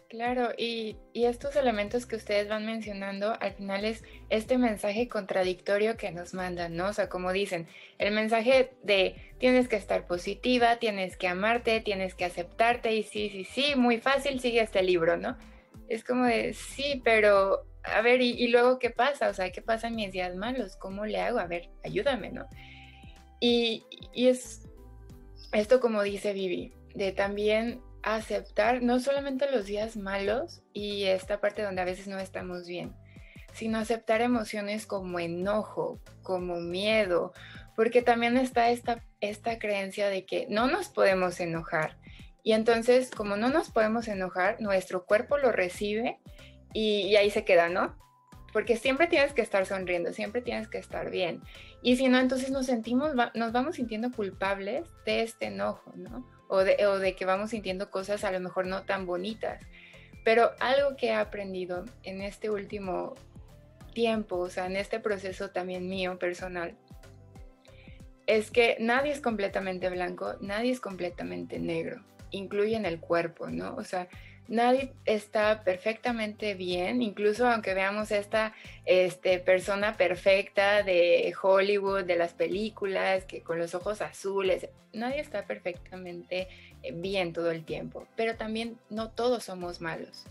Claro, y, y, estos elementos que ustedes van mencionando, al final es este mensaje contradictorio que nos mandan, ¿no? O sea, como dicen, el mensaje de tienes que estar positiva, tienes que amarte, tienes que aceptarte, y sí, sí, sí, muy fácil, sigue este libro, ¿no? Es como de, sí, pero, a ver, ¿y, luego qué pasa? O sea, ¿qué pasa en mis días malos? ¿Cómo le hago? A ver, ayúdame, ¿no? Y, y es esto como dice Vivi, de también aceptar no solamente los días malos y esta parte donde a veces no estamos bien, sino aceptar emociones como enojo, como miedo, porque también está esta, esta creencia de que no nos podemos enojar. Y entonces, como no nos podemos enojar, nuestro cuerpo lo recibe y, ahí se queda, ¿no? Porque siempre tienes que estar sonriendo, siempre tienes que estar bien. Y si no, entonces nos sentimos, nos vamos sintiendo culpables de este enojo, ¿no? O de, o de que vamos sintiendo cosas a lo mejor no tan bonitas. Pero algo que he aprendido en este último tiempo, o sea, en este proceso también mío personal, es que nadie es completamente blanco, nadie es completamente negro, incluye en el cuerpo, ¿no? O sea, nadie está perfectamente bien, incluso aunque veamos esta este, persona perfecta de Hollywood, de las películas, que con los ojos azules, nadie está perfectamente eh, bien todo el tiempo, pero también no todos somos malos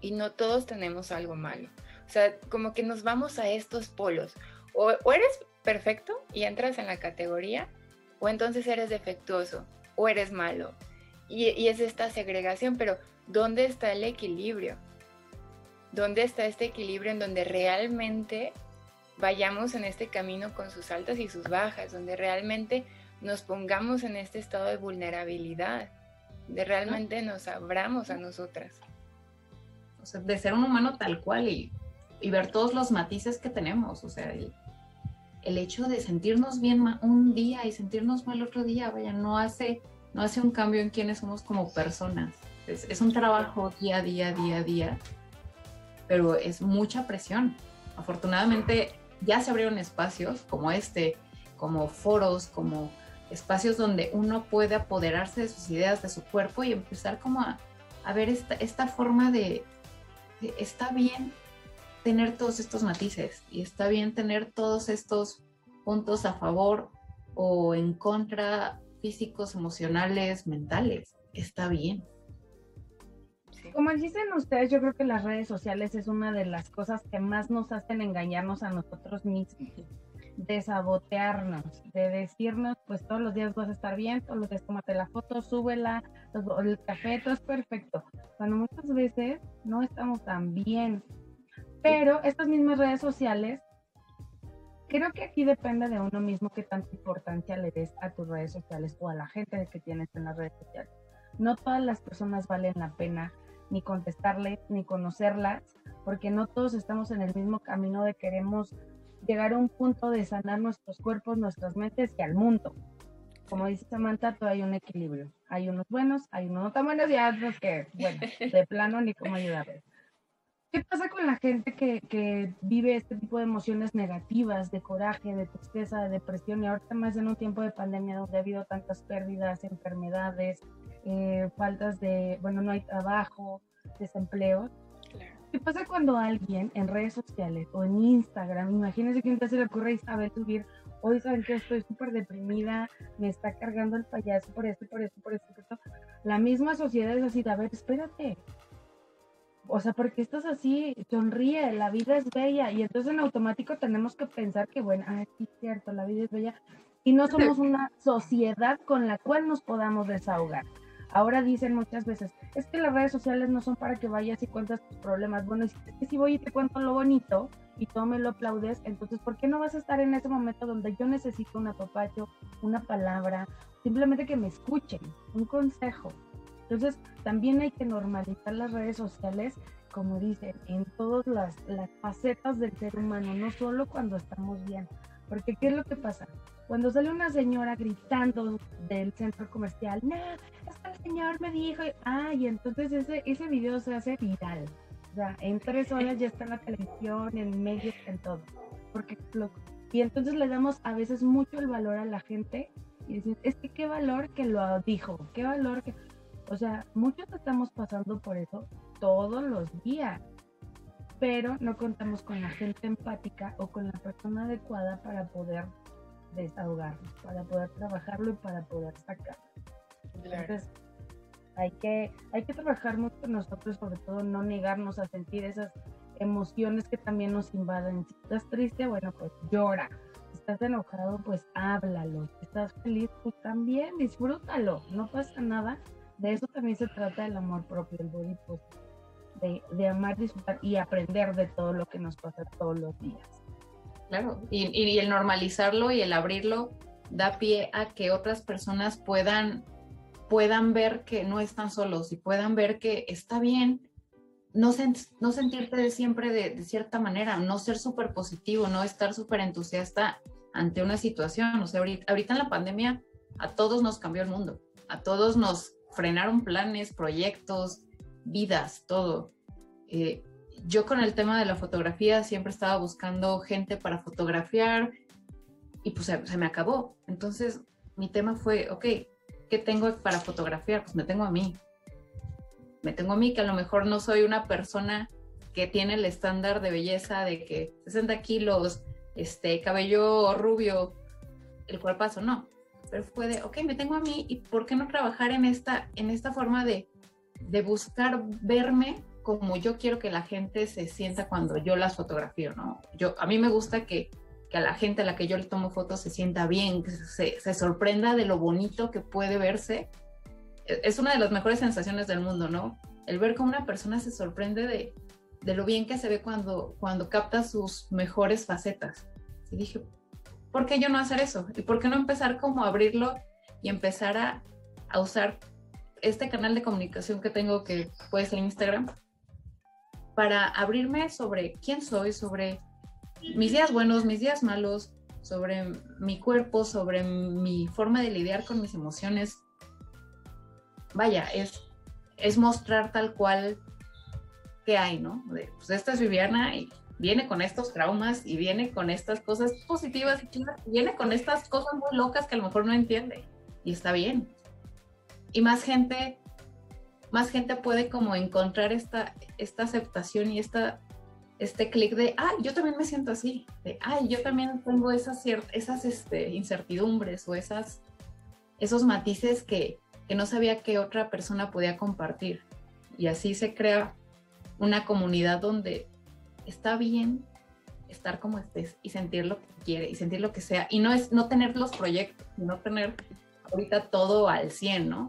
y no todos tenemos algo malo. O sea, como que nos vamos a estos polos. O, eres perfecto y entras en la categoría, o entonces eres defectuoso, o eres malo. Y, y es esta segregación, pero ¿dónde está el equilibrio? ¿Dónde está este equilibrio en donde realmente vayamos en este camino con sus altas y sus bajas, donde realmente nos pongamos en este estado de vulnerabilidad, de realmente nos abramos a nosotras? O sea, de ser un humano tal cual y, ver todos los matices que tenemos, o sea, el, hecho de sentirnos bien un día y sentirnos mal otro día, vaya, no hace, no hace un cambio en quienes somos como personas. Es, un trabajo día a día, día a día, pero es mucha presión. Afortunadamente ya se abrieron espacios como este, como foros, como espacios donde uno puede apoderarse de sus ideas, de su cuerpo y empezar como a, ver esta, esta forma de, está bien tener todos estos matices y está bien tener todos estos puntos a favor o en contra físicos, emocionales, mentales. Está bien. Como dicen ustedes, yo creo que las redes sociales es una de las cosas que más nos hacen engañarnos a nosotros mismos, de sabotearnos, de decirnos, pues todos los días vas a estar bien, todos los días tómate la foto, súbela, el café, todo es perfecto. Cuando muchas veces no estamos tan bien. Pero estas mismas redes sociales, creo que aquí depende de uno mismo qué tanta importancia le des a tus redes sociales o a la gente que tienes en las redes sociales. No todas las personas valen la pena ni contestarles, ni conocerlas, porque no todos estamos en el mismo camino de queremos llegar a un punto de sanar nuestros cuerpos, nuestras mentes y al mundo. Como dice Samantha, todo hay un equilibrio. Hay unos buenos, hay unos no tan buenos y otros que, bueno, de plano ni cómo ayudarles. ¿Qué pasa con la gente que, que, vive este tipo de emociones negativas, de coraje, de tristeza, de depresión? Y ahorita más en un tiempo de pandemia donde ha habido tantas pérdidas, enfermedades, eh, faltas de, bueno, no hay trabajo, desempleo. ¿Qué pasa cuando alguien en redes sociales o en Instagram, imagínense que se le ocurre a Isabel subir, hoy saben que estoy súper deprimida, me está cargando el payaso por esto, por esto, por esto, por esto. La misma sociedad es así, a ver, espérate. O sea, porque estás así, sonríe, la vida es bella. Y entonces en automático tenemos que pensar que, bueno, ah, sí, es cierto, la vida es bella. Y no somos una sociedad con la cual nos podamos desahogar. Ahora dicen muchas veces, es que las redes sociales no son para que vayas y cuentas tus problemas. Bueno, es que si voy y te cuento lo bonito, y todo me lo aplaudes, entonces, ¿por qué no vas a estar en ese momento donde yo necesito un apapacho, una palabra, simplemente que me escuchen, un consejo? Entonces, también hay que normalizar las redes sociales, como dicen, en todas las, las facetas del ser humano, no solo cuando estamos bien. Porque, ¿qué es lo que pasa? Cuando sale una señora gritando del centro comercial, no, que el señor me dijo, ah, entonces ese, ese video se hace viral. O sea, en tres horas ya está en la televisión, en medios, en todo. Porque y entonces le damos a veces mucho el valor a la gente y decir, es que qué valor que lo dijo, qué valor que... O sea, muchos estamos pasando por eso todos los días, pero no contamos con la gente empática o con la persona adecuada para poder desahogarnos, para poder trabajarlo y para poder sacarlo. Entonces, hay que, hay que trabajar mucho nosotros, sobre todo no negarnos a sentir esas emociones que también nos invaden. Si estás triste, bueno, pues llora. Si estás enojado, pues háblalo. Si estás feliz, pues también disfrútalo. No pasa nada de eso también se trata el amor propio, el body de, de, amar, disfrutar y aprender de todo lo que nos pasa todos los días. Claro, y, y, el normalizarlo y el abrirlo da pie a que otras personas puedan, puedan ver que no están solos y puedan ver que está bien no, no sentirte siempre de, de, cierta manera, no ser súper positivo, no estar súper entusiasta ante una situación. O sea, ahorita, ahorita en la pandemia a todos nos cambió el mundo, a todos nos frenaron planes, proyectos, vidas, todo. Eh, yo con el tema de la fotografía siempre estaba buscando gente para fotografiar y pues se, me acabó. Entonces mi tema fue, ok, ¿qué tengo para fotografiar? Pues me tengo a mí. Me tengo a mí que a lo mejor no soy una persona que tiene el estándar de belleza de que 60 kilos, este, cabello rubio, el cuerpazo, no pero fue de, ok, me tengo a mí y ¿por qué no trabajar en esta, en esta forma de, de buscar verme como yo quiero que la gente se sienta cuando yo las fotografío, ¿no? Yo, a mí me gusta que, que a la gente a la que yo le tomo fotos se sienta bien, que se, se sorprenda de lo bonito que puede verse. E, es una de las mejores sensaciones del mundo, ¿no? El ver cómo una persona se sorprende de, de lo bien que se ve cuando, cuando capta sus mejores facetas. Y dije, ¿por qué yo no hacer eso? ¿Y por qué no empezar como a abrirlo y empezar a, usar este canal de comunicación que tengo, que puede ser Instagram, para abrirme sobre quién soy, sobre mis días buenos, mis días malos, sobre mi cuerpo, sobre mi forma de lidiar con mis emociones. Vaya, es, es mostrar tal cual que hay, ¿no? pues esta es Viviana y viene con estos traumas y viene con estas cosas positivas y viene con estas cosas muy locas que a lo mejor no entiende y está bien. Y más gente, más gente puede como encontrar esta, esta aceptación y esta, este clic de, ay, yo también me siento así, de, ay, yo también tengo esas, esas este, incertidumbres o esas, esos matices que, que no sabía que otra persona podía compartir. Y así se crea una comunidad donde está bien estar como estés y sentir lo que quiere y sentir lo que sea. Y no es no tener los proyectos, no tener ahorita todo al 100, ¿no?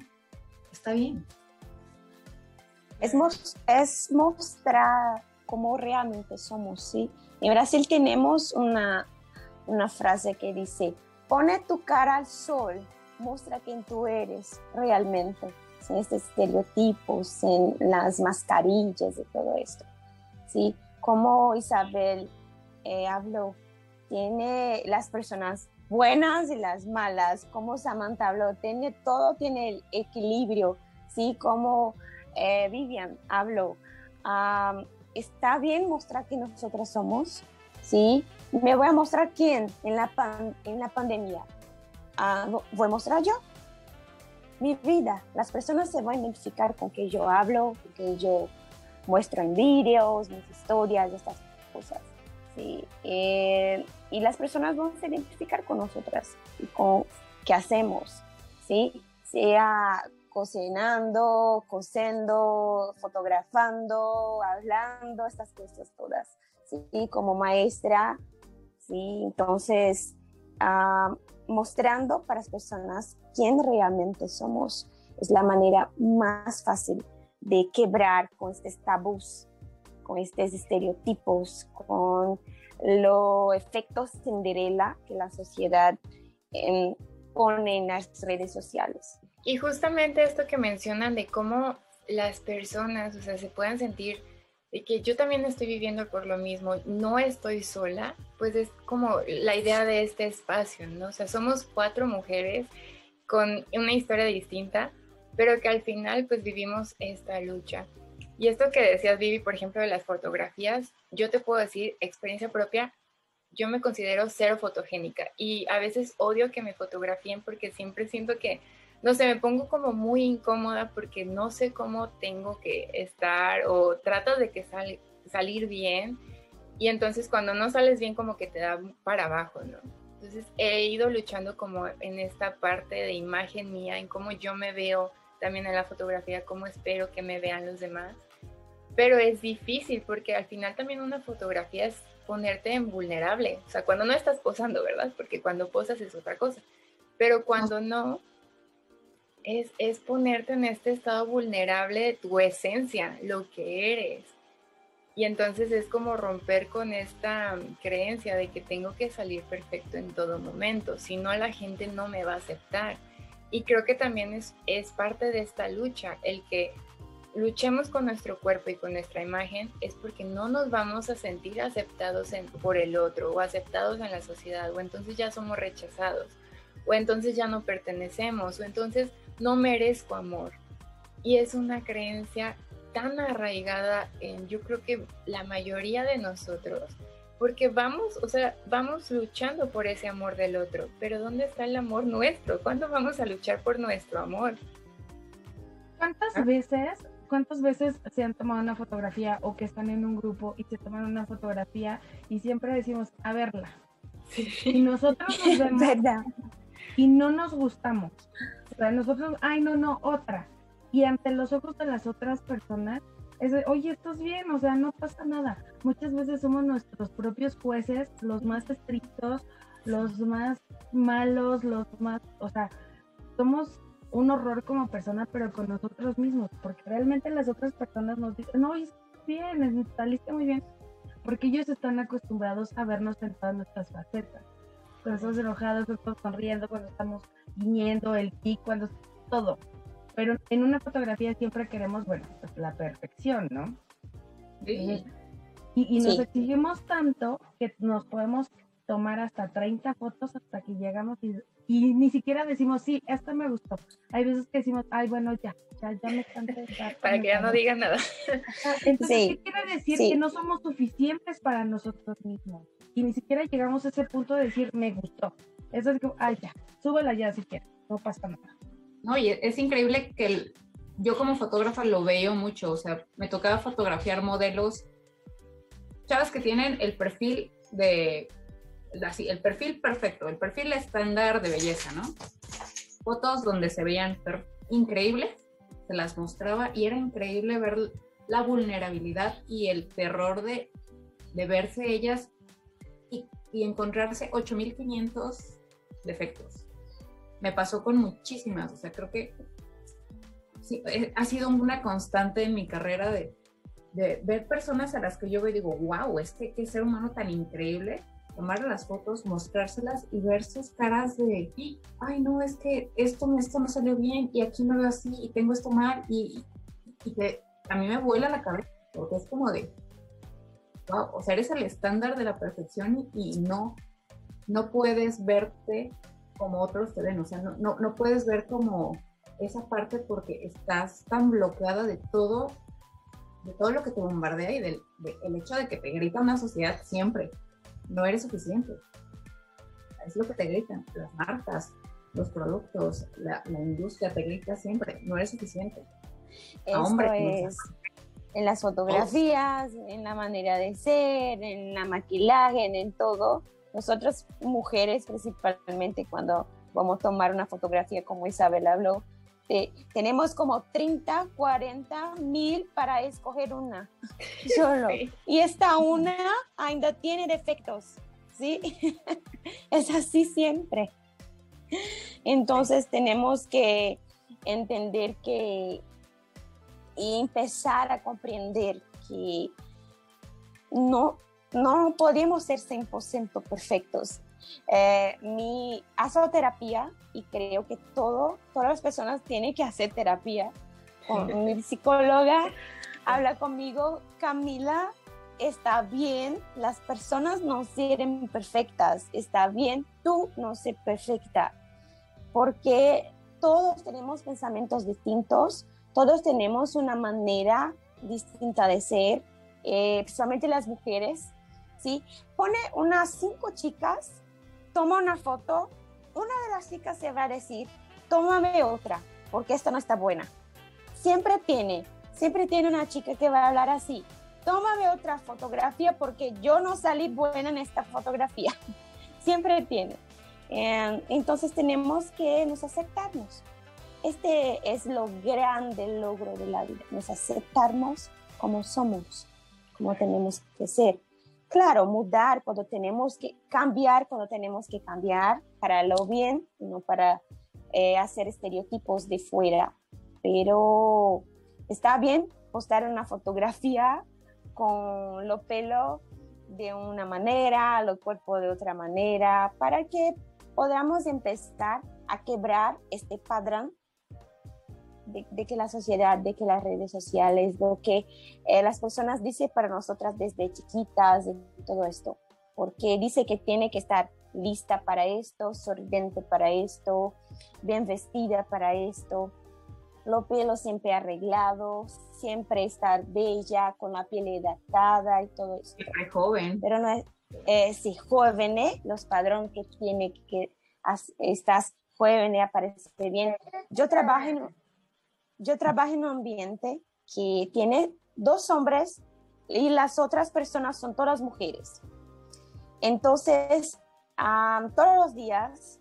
Está bien. Es, es mostrar cómo realmente somos, ¿sí? En Brasil tenemos una, una frase que dice, pone tu cara al sol, muestra quién tú eres realmente, sin estos estereotipos, en las mascarillas y todo esto, ¿sí? Como Isabel eh, habló, tiene las personas buenas y las malas, como Samantha habló, tiene todo, tiene el equilibrio, ¿sí? Como eh, Vivian habló, está bien mostrar que nosotros somos, ¿sí? Me voy a mostrar quién en la, pandemia. Ah, voy a mostrar yo mi vida. Las personas se van a identificar con que yo hablo, que yo muestro en vídeos, mis historias, estas cosas. ¿sí? Eh, y las personas van a identificar con nosotras y con qué hacemos, ¿sí? Sea cocinando, cosiendo, fotografando, hablando, estas cosas todas, ¿sí? Como maestra, ¿sí? Entonces, ah, mostrando para las personas quién realmente somos es la manera más fácil de quebrar con estos tabús, con estos estereotipos, con los efectos Cinderella que la sociedad em, pone en las redes sociales. Y justamente esto que mencionan de cómo las personas, o sea, se puedan sentir de que yo también estoy viviendo por lo mismo, no estoy sola, pues es como la idea de este espacio, ¿no? O sea, somos cuatro mujeres con una historia distinta, pero que al final pues vivimos esta lucha. Y esto que decías, Vivi, por ejemplo, de las fotografías, yo te puedo decir, experiencia propia, yo me considero cero fotogénica y a veces odio que me fotografíen porque siempre siento que no sé, me pongo como muy incómoda porque no sé cómo tengo que estar o tratas de que sal, salir bien y entonces cuando no sales bien como que te da para abajo, ¿no? Entonces he ido luchando como en esta parte de imagen mía, en cómo yo me veo también en la fotografía, cómo espero que me vean los demás. Pero es difícil porque al final también una fotografía es ponerte en vulnerable. O sea, cuando no estás posando, ¿verdad? Porque cuando posas es otra cosa. Pero cuando no, es, ponerte en este estado vulnerable de tu esencia, lo que eres. Y entonces es como romper con esta creencia de que tengo que salir perfecto en todo momento, si no la gente no me va a aceptar. Y creo que también es, es parte de esta lucha, el que luchemos con nuestro cuerpo y con nuestra imagen es porque no nos vamos a sentir aceptados por el otro o aceptados en la sociedad o entonces ya somos rechazados o entonces ya no pertenecemos o entonces no merezco amor. Y es una creencia tan arraigada en yo creo que la mayoría de nosotros, porque vamos, o sea, vamos luchando por ese amor del otro, pero ¿dónde está el amor nuestro? ¿Cuándo vamos a luchar por nuestro amor? ¿Cuántas ah. veces, cuántas veces se han tomado una fotografía o que están en un grupo y se toman una fotografía y siempre decimos, a verla? Y nosotros nos vemos y no nos gustamos nosotros, ay, no, no, otra. Y ante los ojos de las otras personas, es de, oye, estás bien, o sea, no pasa nada. Muchas veces somos nuestros propios jueces, los más estrictos, los más malos, los más, o sea, somos un horror como persona, pero con nosotros mismos, porque realmente las otras personas nos dicen, no, estás bien, saliste muy bien, porque ellos están acostumbrados a vernos en todas nuestras facetas. Cuando estamos enojados, cuando estamos sonriendo, cuando estamos guiñendo, el pico, cuando todo. Pero en una fotografía siempre queremos, bueno, pues la perfección, ¿no? Sí. Y, nos exigimos tanto que nos podemos tomar hasta 30 fotos hasta que llegamos y, y, ni siquiera decimos, sí, esta me gustó. Hay veces que decimos, ay, bueno, ya, ya, ya me cansé. para que ya no digan nada. Entonces, ¿qué quiere decir? Que no somos suficientes para nosotros mismos. Y ni siquiera llegamos a ese punto de decir, me gustó. Eso es como, ay, ya, súbela ya si quieres, no pasa nada. No, y es increíble que yo como fotógrafa lo veo mucho, o sea, me tocaba fotografiar modelos, chavas que tienen el perfil de, así, el perfil perfecto, el perfil estándar de belleza, ¿no? Fotos donde se veían increíbles, se las mostraba y era increíble ver la vulnerabilidad y el terror de, de verse ellas y, y encontrarse 8500 defectos. Me pasó con muchísimas, o sea, creo que eh, ha sido una constante en mi carrera de, ver personas a las que yo veo y digo, wow, este que ser humano tan increíble, tomar las fotos, mostrárselas y ver sus caras de, ay, no, es que esto, esto no salió bien y aquí me veo así y tengo esto mal y, y que a mí me vuela la cabeza, porque es como de, wow, o sea, eres el estándar de la perfección y no no puedes verte como otros te ven, o sea, no, no, puedes ver como esa parte porque estás tan bloqueada de todo, de todo lo que te bombardea y del el hecho de que te grita una sociedad siempre, no eres suficiente. Es lo que te gritan, las marcas, los productos, la, industria te grita siempre, no eres suficiente. Esto es en las fotografías, en la manera de ser, en la maquillaje, en todo nosotros mujeres principalmente cuando vamos a tomar una fotografía como Isabel habló, eh, tenemos como 30, 40 mil para escoger una solo. Y esta una ainda tiene defectos, ¿sí? es así siempre. Entonces tenemos que entender que y empezar a comprender que no no podemos ser 100% perfectos. Eh, mi hago terapia y creo que todo, todas las personas tienen que hacer terapia. Con mi psicóloga habla conmigo, Camila, está bien, las personas no serán perfectas, está bien, tú no ser perfecta, porque todos tenemos pensamientos distintos, todos tenemos una manera distinta de ser, eh, principalmente las mujeres, ¿sí? Pone unas cinco chicas, toma una foto, una de las chicas se va a decir, tómame otra, porque esta no está buena. Siempre tiene, siempre tiene una chica que va a hablar así, tómame otra fotografía porque yo no salí buena en esta fotografía. siempre tiene. Em, entonces tenemos que nos aceptarnos. Este es lo grande logro de la vida, nos aceptarnos como somos, como tenemos que ser claro, mudar cuando tenemos que cambiar, cuando tenemos que cambiar para lo bien, no para eh, hacer estereotipos de fuera. Pero está bien postar una fotografía con lo pelo de una manera, lo cuerpo de otra manera, para que podamos empezar a quebrar este patrón de, que la sociedad, de que las redes sociales, lo que eh, las personas dicen para nosotras desde chiquitas, de todo esto, porque dice que tiene que estar lista para esto, sorridente para esto, bien vestida para esto, los pelos siempre arreglados, siempre estar bella, con la piel hidratada y todo esto. Siempre joven. Pero no es, eh, sí, joven, ¿eh? los padrones que tiene que, estás joven y aparece bien. Yo trabajo en, yo trabajo en un ambiente que tiene dos hombres y las otras personas son todas mujeres. Entonces, todos los días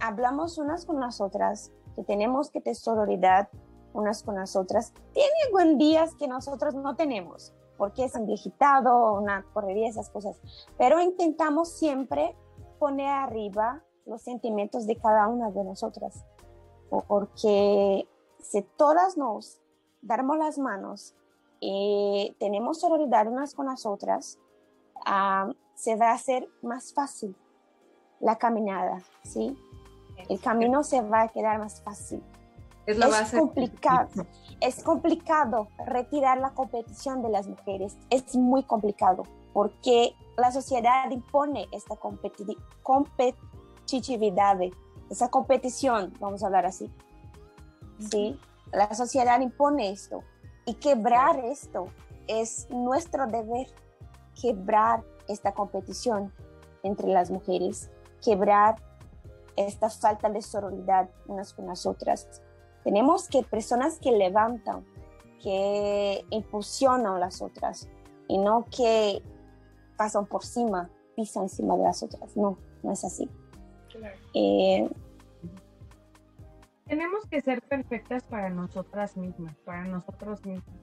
hablamos unas con las otras, que tenemos que tener sororidad unas con las otras. Tiene buen días que nosotros no tenemos, porque es enviejitado, una correría, esas cosas. Pero intentamos siempre poner arriba los sentimientos de cada una de nosotras, porque si todas nos damos las manos y tenemos solidaridad unas con las otras, ah, se va a hacer más fácil la caminada, ¿sí? El camino se va a quedar más fácil. Es, complicado, es complicado retirar la competición de las mujeres, es muy complicado porque la sociedad impone esta competitividad, esa competición, vamos a hablar así. ¿Sí? La sociedad impone esto y quebrar esto es nuestro deber, quebrar esta competición entre las mujeres, quebrar esta falta de sororidad unas con las otras. Tenemos que personas que levantan, que impulsionan a las otras y no que pasan por encima, pisan encima de las otras. No, no es así. Eh, tenemos que ser perfectas para nosotras mismas, para nosotros mismos.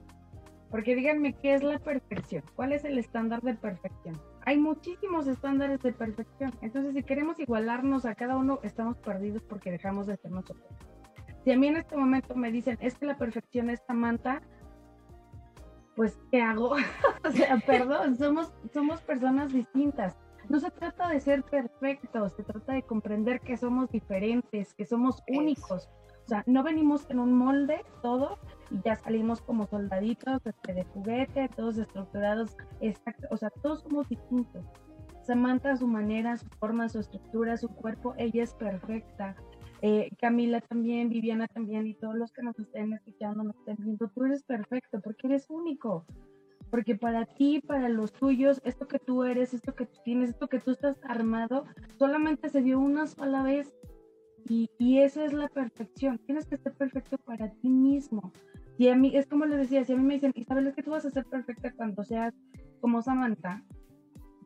Porque díganme, ¿qué es la perfección? ¿Cuál es el estándar de perfección? Hay muchísimos estándares de perfección. Entonces, si queremos igualarnos a cada uno, estamos perdidos porque dejamos de ser nosotros. Si a mí en este momento me dicen, es que la perfección es Samantha, pues, ¿qué hago? o sea, perdón, somos, somos personas distintas. No se trata de ser perfectos, se trata de comprender que somos diferentes, que somos únicos. Sea, no venimos en un molde todo y ya salimos como soldaditos este, de juguete, todos estructurados. Exacto. O sea, todos somos distintos. Samantha, su manera, su forma, su estructura, su cuerpo, ella es perfecta. Eh, Camila también, Viviana también y todos los que nos estén escuchando, nos estén viendo, tú eres perfecto porque eres único porque para ti, para los tuyos, esto que tú eres, esto que tú tienes, esto que tú estás armado, solamente se dio una sola vez y, y eso es la perfección. Tienes que ser perfecto para ti mismo. Y a mí, es como les decía, si a mí me dicen, Isabel, es que tú vas a ser perfecta cuando seas como Samantha,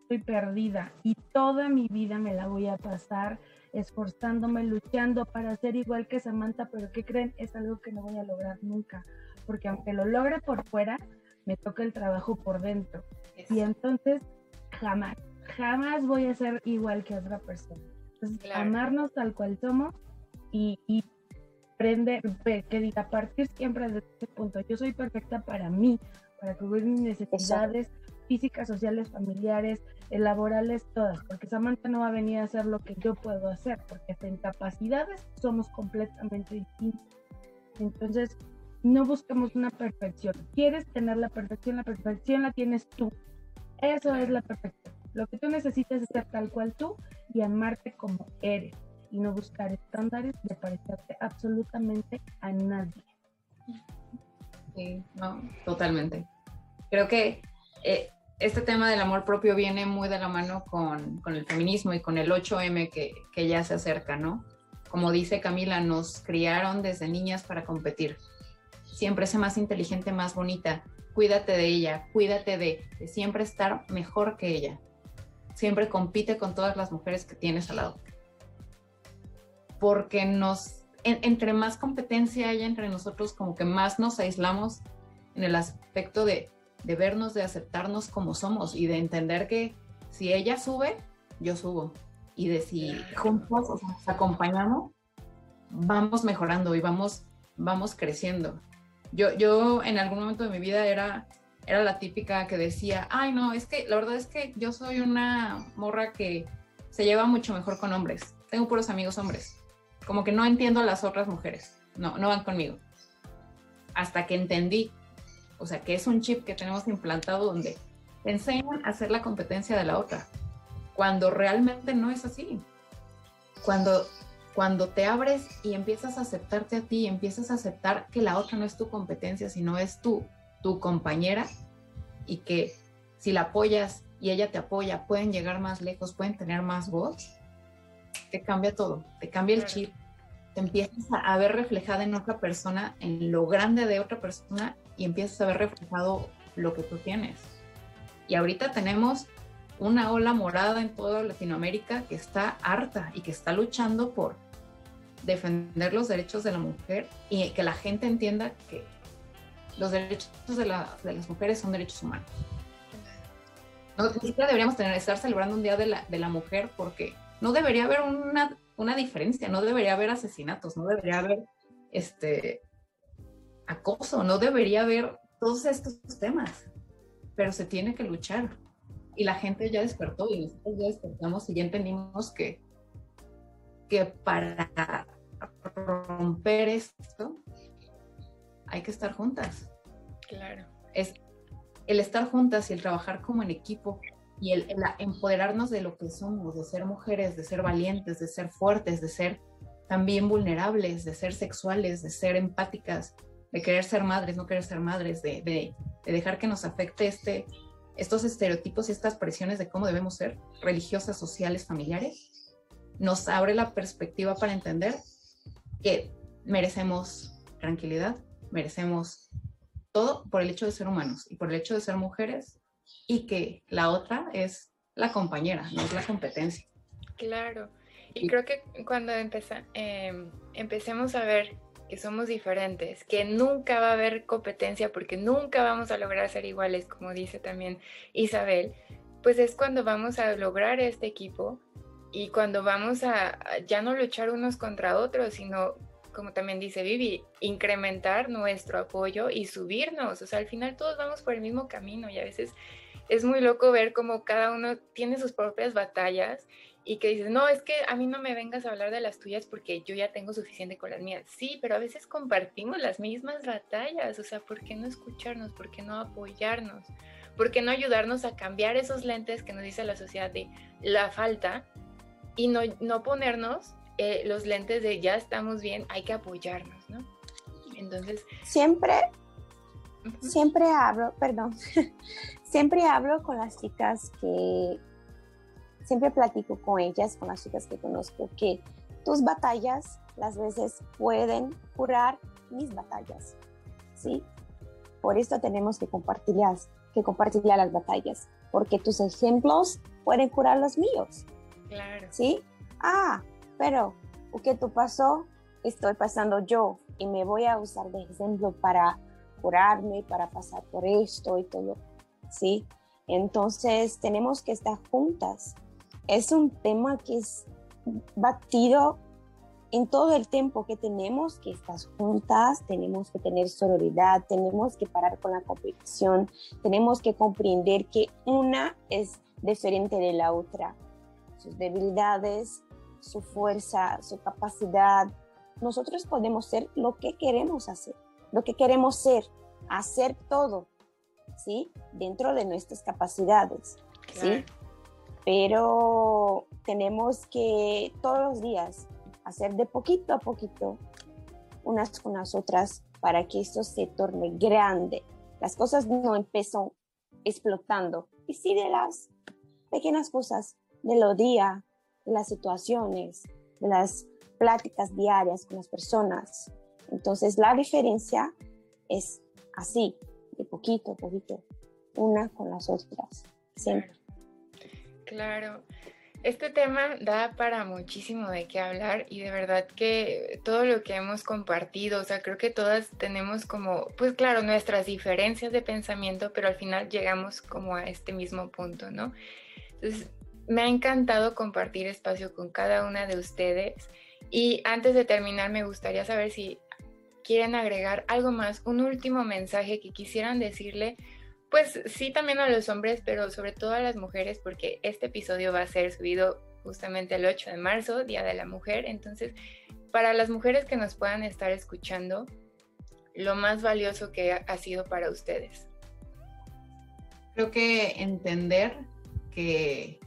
estoy perdida y toda mi vida me la voy a pasar esforzándome, luchando para ser igual que Samantha, pero ¿qué creen? Es algo que no voy a lograr nunca, porque aunque lo logre por fuera, me toca el trabajo por dentro. Y entonces jamás, jamás voy a ser igual que otra persona. Entonces, amarnos tal cual somos y, y aprender, que diga, a partir siempre de este punto, yo soy perfecta para mí, para cubrir mis necesidades, físicas, sociales, familiares, eh, laborales, todas, porque Samantha no va a venir a hacer lo que yo puedo hacer, porque hasta en capacidades somos completamente distintos. Entonces, no buscamos una perfección. ¿Quieres tener la perfección? La perfección la tienes tú. Eso es la perfección. Lo que tú necesitas es ser tal cual tú y amarte como eres y no buscar estándares de parecerte absolutamente a nadie. Sí, no, totalmente. Creo que eh, este tema del amor propio viene muy de la mano con, con el feminismo y con el 8M que, que, ya se acerca, ¿no? Como dice Camila, nos criaron desde niñas para competir. Siempre sé más inteligente, más bonita. Cuídate de ella, cuídate de, de siempre estar mejor que ella. Siempre compite con todas las mujeres que tienes al lado. Porque nos entre más competencia haya entre nosotros, como que más nos aislamos en el aspecto de, de vernos, de aceptarnos como somos y de entender que si ella sube, yo subo. Y de si juntos o sea, nos acompañamos, vamos mejorando y vamos, vamos creciendo. Yo, yo en algún momento de mi vida era, era la típica que decía, ay no, es que la verdad es que yo soy una morra que se lleva mucho mejor con hombres. Tengo puros amigos hombres como que no entiendo a las otras mujeres, no, no van conmigo. Hasta que entendí, o sea, que es un chip que tenemos implantado donde te enseñan a hacer la competencia de la otra, cuando realmente no es así. Cuando, cuando te abres y empiezas a aceptarte a ti, empiezas a aceptar que la otra no es tu competencia, sino es tú, tu compañera, y que si la apoyas y ella te apoya, pueden llegar más lejos, pueden tener más voz, te cambia todo, te cambia el chip, te empiezas a ver reflejada en otra persona, en lo grande de otra persona y empiezas a ver reflejado lo que tú tienes. Y ahorita tenemos una ola morada en toda Latinoamérica que está harta y que está luchando por defender los derechos de la mujer y que la gente entienda que los derechos de, las mujeres son derechos humanos. No, ni siquiera deberíamos tener, estar celebrando un día de la, de la mujer porque no debería haber una, una diferencia, no debería haber asesinatos, no debería haber este acoso, no debería haber todos estos temas, pero se tiene que luchar. Y la gente ya despertó y nosotros ya despertamos y ya entendimos que, que para romper esto hay que estar juntas. Claro. Es el estar juntas y el trabajar como en equipo y el, empoderarnos de lo que somos, de ser mujeres, de ser valientes, de ser fuertes, de ser también vulnerables, de ser sexuales, de ser empáticas, de querer ser madres, no querer ser madres, de, de, dejar que nos afecte este, estos estereotipos y estas presiones de cómo debemos ser, religiosas, sociales, familiares, nos abre la perspectiva para entender que merecemos tranquilidad, merecemos todo por el hecho de ser humanos y por el hecho de ser mujeres y que la otra es la compañera, no es la competencia. Claro, y creo que cuando em, empecemos a ver que somos diferentes, que nunca va a haber competencia porque nunca vamos a lograr ser iguales, como dice también Isabel, pues es cuando vamos a lograr este equipo y cuando vamos a ya no luchar unos contra otros, sino como también dice Vivi, incrementar nuestro apoyo y subirnos. O sea, al final todos vamos por el mismo camino y a veces es muy loco ver cómo cada uno tiene sus propias batallas y que dices, no, es que a mí no me vengas a hablar de las tuyas porque yo ya tengo suficiente con las mías. Sí, pero a veces compartimos las mismas batallas, o sea, ¿por qué no escucharnos? ¿Por qué no apoyarnos? ¿Por qué no ayudarnos a cambiar esos lentes que nos dice la sociedad de la falta y no, no ponernos eh, los lentes de ya estamos bien, hay que apoyarnos, ¿no? Entonces... Siempre, siempre hablo, perdón, siempre hablo con las chicas que, siempre platico con ellas, con las chicas que conozco, que tus batallas las veces pueden curar mis batallas, ¿sí? Por esto tenemos que compartirlas, que compartir las batallas, porque tus ejemplos pueden curar los míos. Claro. ¿Sí? Ah, pero ¿qué tú pasó? Estoy pasando yo y me voy a usar de ejemplo para curarme, para pasar por esto y todo. ¿sí? Entonces tenemos que estar juntas. Es un tema que es batido en todo el tiempo que tenemos que estar juntas, tenemos que tener sororidad, tenemos que parar con la competición, tenemos que comprender que una es diferente de la otra. Sus debilidades, su fuerza, su capacidad. Nosotros podemos ser lo que queremos hacer, lo que queremos ser, hacer todo, ¿sí? Dentro de nuestras capacidades, ¿sí? Pero tenemos que todos los días hacer de poquito a poquito unas con las otras para que esto se torne grande. Las cosas no empiezan explotando, y sí de las pequeñas cosas de lo día, las situaciones, de las pláticas diarias con las personas. Entonces la diferencia es así, de poquito a poquito, una con las otras, siempre. Claro. Este tema da para muchísimo de qué hablar y de verdad que todo lo que hemos compartido, o sea, creo que todas tenemos como, pues claro, nuestras diferencias de pensamiento, pero al final llegamos como a este mismo punto, ¿no? Entonces, me ha encantado compartir espacio con cada una de ustedes y antes de terminar me gustaría saber si quieren agregar algo más, un último mensaje que quisieran decirle pues sí también a los hombres, pero sobre todo a las mujeres, porque este episodio va a ser subido justamente el 8 de marzo, Día de la Mujer. Entonces, para las mujeres que nos puedan estar escuchando, lo más valioso que ha sido para ustedes. Creo que entender que,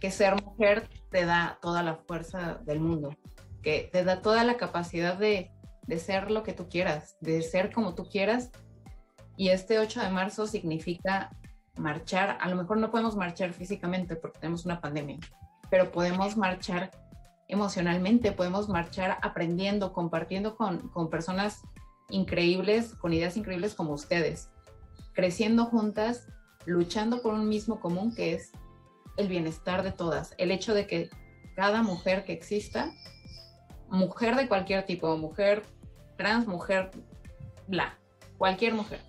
que ser mujer te da toda la fuerza del mundo, que te da toda la capacidad de, de ser lo que tú quieras, de ser como tú quieras. Y este 8 de marzo significa marchar, a lo mejor no podemos marchar físicamente porque tenemos una pandemia, pero podemos marchar emocionalmente, podemos marchar aprendiendo, compartiendo con, con personas increíbles, con ideas increíbles como ustedes, creciendo juntas, luchando por un mismo común que es el bienestar de todas, el hecho de que cada mujer que exista, mujer de cualquier tipo, mujer trans, mujer bla, cualquier mujer,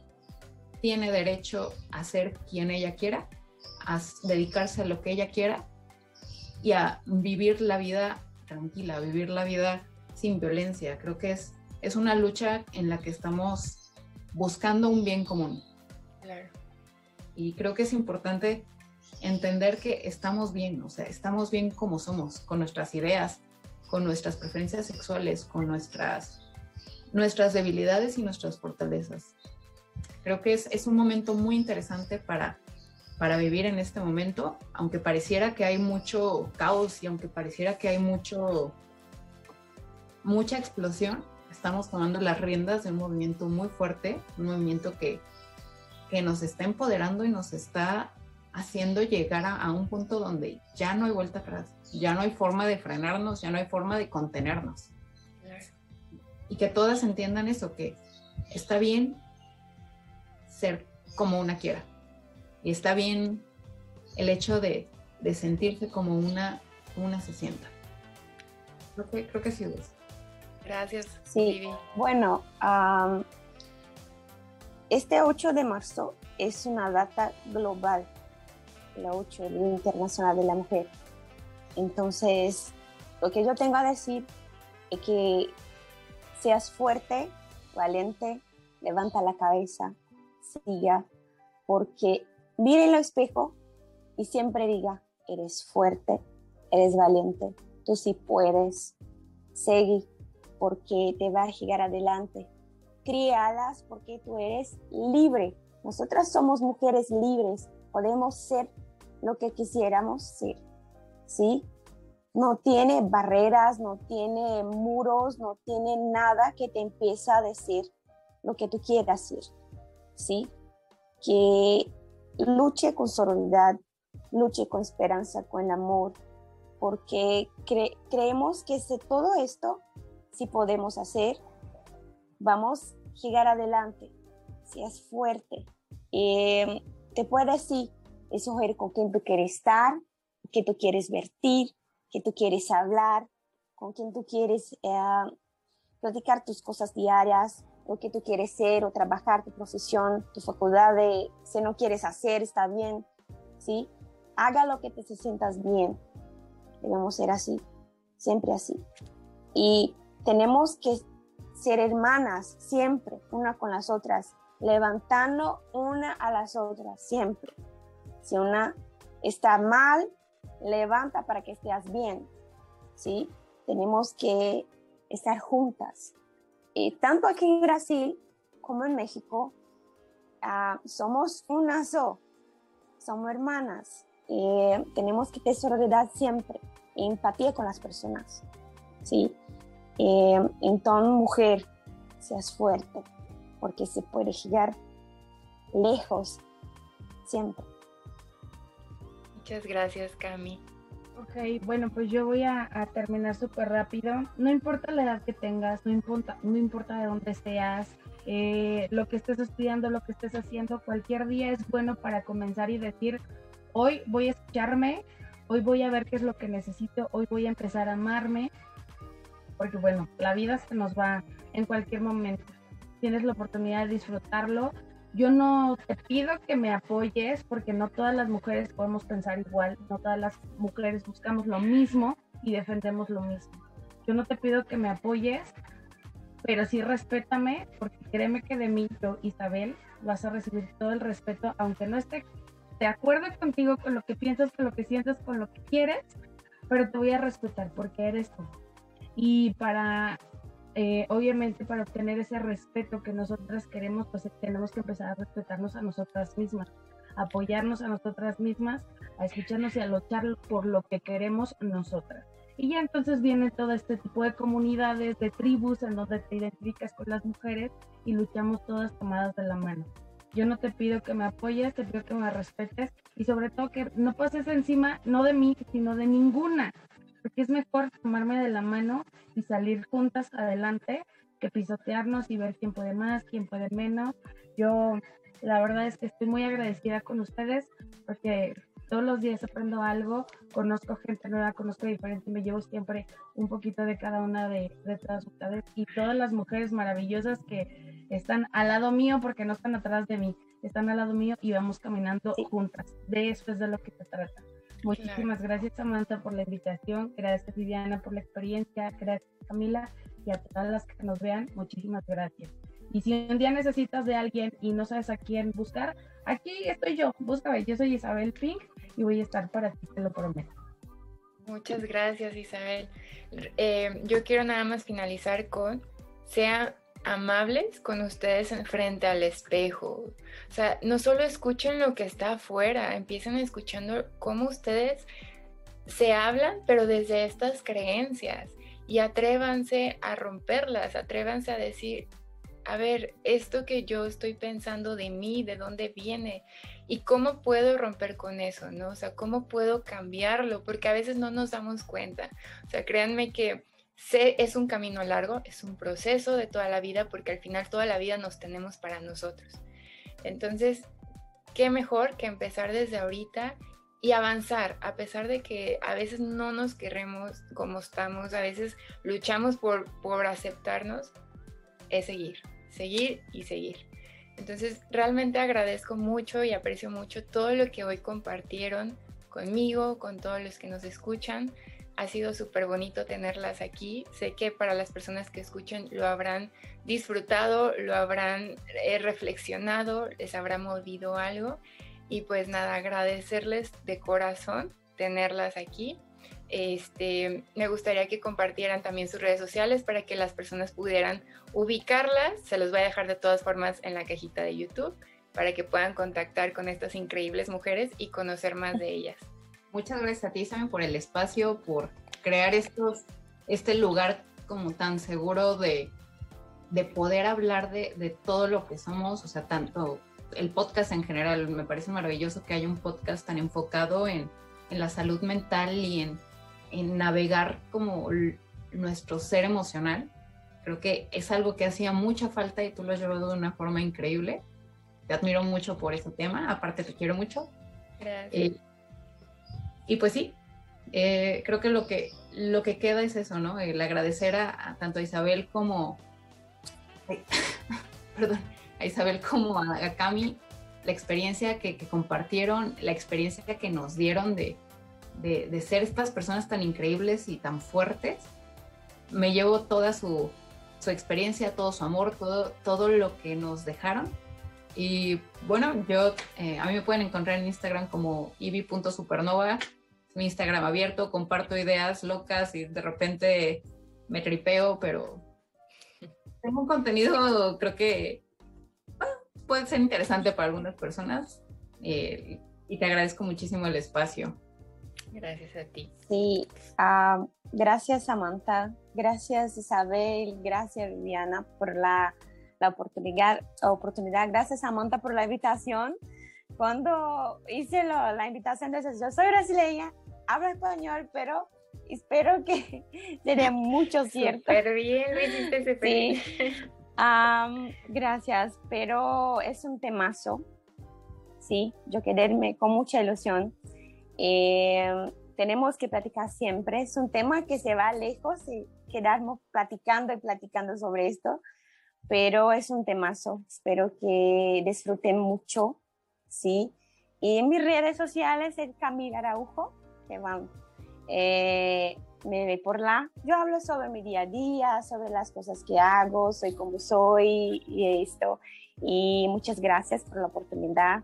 tiene derecho a ser quien ella quiera, a dedicarse a lo que ella quiera y a vivir la vida tranquila, vivir la vida sin violencia. Creo que es, es una lucha en la que estamos buscando un bien común. Y creo que es importante entender que estamos bien, o sea, estamos bien como somos, con nuestras ideas, con nuestras preferencias sexuales, con nuestras, nuestras debilidades y nuestras fortalezas. Creo que es, es un momento muy interesante para, para vivir en este momento, aunque pareciera que hay mucho caos y aunque pareciera que hay mucho, mucha explosión, estamos tomando las riendas de un movimiento muy fuerte, un movimiento que, que nos está empoderando y nos está haciendo llegar a, a, un punto donde ya no hay vuelta atrás, ya no hay forma de frenarnos, ya no hay forma de contenernos. Y que todas entiendan eso, que está bien ser como una quiera. Y está bien el hecho de, sentirse como una, una se sienta. Creo que, creo que sí es. Gracias. Sí, bueno, este 8 de marzo es una data global, la 8, el Día Internacional de la Mujer. Entonces, lo que yo tengo a decir es que seas fuerte, valiente, levanta la cabeza, siga, porque mire el espejo y siempre diga, eres fuerte, eres valiente, tú sí puedes, seguir porque te va a llegar adelante. Críalas porque tú eres libre. Nosotras somos mujeres libres, podemos ser lo que quisiéramos ser, ¿sí? No tiene barreras, no tiene muros, no tiene nada que te empiece a decir lo que tú quieras ser. ¿sí? Que luche con sororidad, luche con esperanza, con amor, porque creemos que de todo esto, si podemos hacer, vamos a llegar adelante, seas fuerte. Eh, te puedes escoger con quién tú quieres estar, que tú quieres vertir, que tú quieres hablar, con quién tú quieres eh, platicar tus cosas diarias, lo que tú quieres ser o trabajar, tu profesión, tu facultad de si no quieres hacer, está bien, ¿sí? Haga lo que te sientas bien. Debemos ser así. siempre así. Y tenemos que ser hermanas siempre, una con las otras, levantando una a las otras siempre. Si una está mal, levanta para que estés bien, ¿sí? Tenemos que estar juntas. Y tanto aquí en Brasil como en México, ah, somos una so, somos hermanas. y tenemos que tener solidaridad siempre, empatía con las personas, ¿sí? entonces, mujer, seas fuerte, porque se puede llegar lejos siempre. Muchas gracias, Cami. Ok, bueno, pues yo voy a, terminar súper rápido. No importa la edad que tengas, no importa, no importa de dónde seas, eh, lo que estés estudiando, lo que estés haciendo, cualquier día es bueno para comenzar y decir, hoy voy a escucharme, hoy voy a ver qué es lo que necesito, hoy voy a empezar a amarme, porque bueno, la vida se nos va en cualquier momento. Tienes la oportunidad de disfrutarlo yo no te pido que me apoyes porque no todas las mujeres podemos pensar igual, no todas las mujeres buscamos lo mismo y defendemos lo mismo. Yo no te pido que me apoyes, pero sí respétame porque créeme que de mí, yo, Isabel, vas a recibir todo el respeto, aunque no esté de acuerdo contigo con lo que piensas, con lo que sientes, con lo que quieres, pero te voy a respetar porque eres tú. Y para eh, obviamente para obtener ese respeto que nosotras queremos, pues tenemos que empezar a respetarnos a nosotras mismas, apoyarnos a nosotras mismas, a escucharnos y a luchar por lo que queremos nosotras. Y ya entonces viene todo este tipo de comunidades, de tribus, en donde te identificas con las mujeres y luchamos todas tomadas de la mano. Yo no te pido que me apoyes, te pido que me respetes y sobre todo que no pases encima, no de mí, sino de ninguna, porque es mejor tomarme de la mano y salir juntas adelante que pisotearnos y ver quién puede más, quién puede menos. Yo la verdad es que estoy muy agradecida con ustedes porque todos los días aprendo algo, conozco gente nueva, conozco diferente, me llevo siempre un poquito de cada una de, de todas ustedes y todas las mujeres maravillosas que están al lado mío porque no están atrás de mí, están al lado mío y vamos caminando juntas. De eso es de lo que se trata. Muchísimas gracias Samantha por la invitación, gracias Viviana por la experiencia, gracias Camila y a todas las que nos vean, muchísimas gracias. Y si un día necesitas de alguien y no sabes a quién buscar, aquí estoy yo, búscame, yo soy Isabel Pink y voy a estar para ti, te lo prometo. Muchas gracias Isabel. Eh, yo quiero nada más finalizar con, sea amables con ustedes frente al espejo. O sea, no solo escuchen lo que está afuera, empiecen escuchando cómo ustedes se hablan, pero desde estas creencias. Y atrévanse a romperlas, atrévanse a decir, a ver, esto que yo estoy pensando de mí, de dónde viene y cómo puedo romper con eso, ¿no? O sea, cómo puedo cambiarlo, porque a veces no nos damos cuenta. O sea, créanme que sé, es un camino largo, es un proceso de toda la vida, porque al final toda la vida nos tenemos para nosotros. Entonces, qué mejor que empezar desde ahorita y avanzar, a pesar de que a veces no nos queremos como estamos, a veces luchamos por, por aceptarnos, es seguir, seguir y seguir. Entonces, realmente agradezco mucho y aprecio mucho todo lo que hoy compartieron conmigo, con todos los que nos escuchan ha sido súper bonito tenerlas aquí. Sé que para las personas que escuchen lo habrán disfrutado, lo habrán eh, reflexionado, les habrá movido algo. Y pues nada, agradecerles de corazón tenerlas aquí. Este, me gustaría que compartieran también sus redes sociales para que las personas pudieran ubicarlas. Se los voy a dejar de todas formas en la cajita de YouTube para que puedan contactar con estas increíbles mujeres y conocer más de ellas. Muchas gracias a ti, Sammy, por el espacio, por crear estos, este lugar como tan seguro de, de poder hablar de, de, todo lo que somos, o sea, tanto el podcast en general, me parece maravilloso que haya un podcast tan enfocado en, en la salud mental y en, en navegar como nuestro ser emocional. Creo que es algo que hacía mucha falta y tú lo has llevado de una forma increíble. Te admiro mucho por ese tema, aparte te quiero mucho. Gracias. Eh, y pues sí, eh, creo que lo, que lo que queda es eso, ¿no? El agradecer a, tanto a Isabel como, perdón, a Isabel como a, Cami la experiencia que, compartieron, la experiencia que nos dieron de, de, ser estas personas tan increíbles y tan fuertes, me llevo toda su, su experiencia, todo su amor, todo, todo lo que nos dejaron. Y bueno, yo, eh, a mí me pueden encontrar en Instagram como ibi.supernova, mi Instagram abierto, comparto ideas locas y de repente me tripeo, pero tengo un contenido, creo que puede ser interesante para algunas personas eh, y te agradezco muchísimo el espacio. Gracias a ti. Sí, ah, gracias Samantha, gracias Isabel, gracias Viviana por la, la oportunidad, oportunidad, gracias Samantha por la invitación. Cuando hice la invitación, de yo soy brasileña, hablo español, pero espero que sería mucho cierto. Súper bien, lo hiciste sí. gracias, pero es un temazo, sí, yo quedarme con mucha ilusión. Eh, tenemos que platicar siempre, es un tema que se va lejos y quedarnos platicando y platicando sobre esto, pero es un temazo, espero que disfruten mucho, sí. Y en mis redes sociales, el Camila Araujo, que van eh, me ve por la. Yo hablo sobre mi día a día, sobre las cosas que hago, soy como soy y esto. Y muchas gracias por la oportunidad.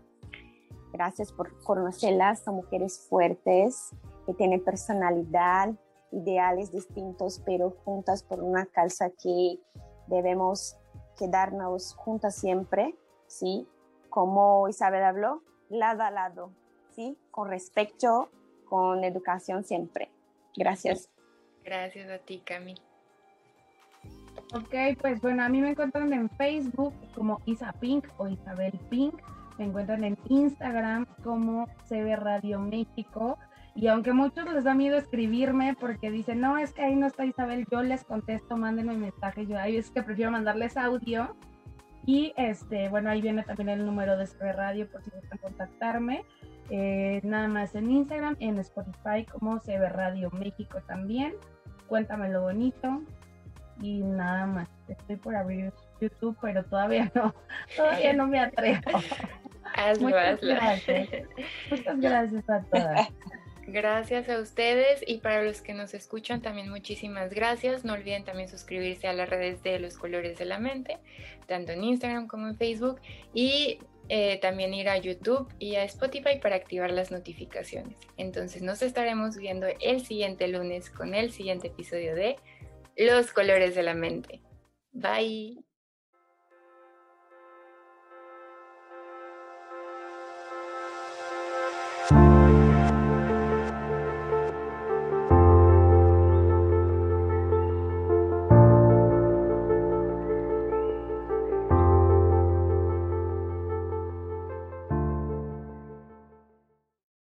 Gracias por conocerlas. Son mujeres fuertes que tienen personalidad, ideales distintos, pero juntas por una causa que debemos quedarnos juntas siempre, ¿sí? Como Isabel habló, lado a lado, ¿sí? Con respeto, con educación siempre. Gracias. Gracias a ti, Cami. Ok, pues bueno, a mí me encuentran en Facebook como Isa Pink o Isabel Pink. Me encuentran en Instagram como CB Radio México. Y aunque muchos les da miedo escribirme porque dicen, no, es que ahí no está Isabel, yo les contesto, mándenme mensaje. Yo ahí es que prefiero mandarles audio. Y este, bueno, ahí viene también el número de CB Radio por si gustan contactarme. Eh, nada más en Instagram, en Spotify como CB Radio México también. Cuéntame lo bonito. Y nada más. Estoy por abrir YouTube, pero todavía no, todavía no me atrevo. Muchas gracias. Muchas gracias a todas. Gracias a ustedes y para los que nos escuchan también muchísimas gracias. No olviden también suscribirse a las redes de los colores de la mente, tanto en Instagram como en Facebook. Y eh, también ir a YouTube y a Spotify para activar las notificaciones. Entonces nos estaremos viendo el siguiente lunes con el siguiente episodio de Los colores de la mente. Bye.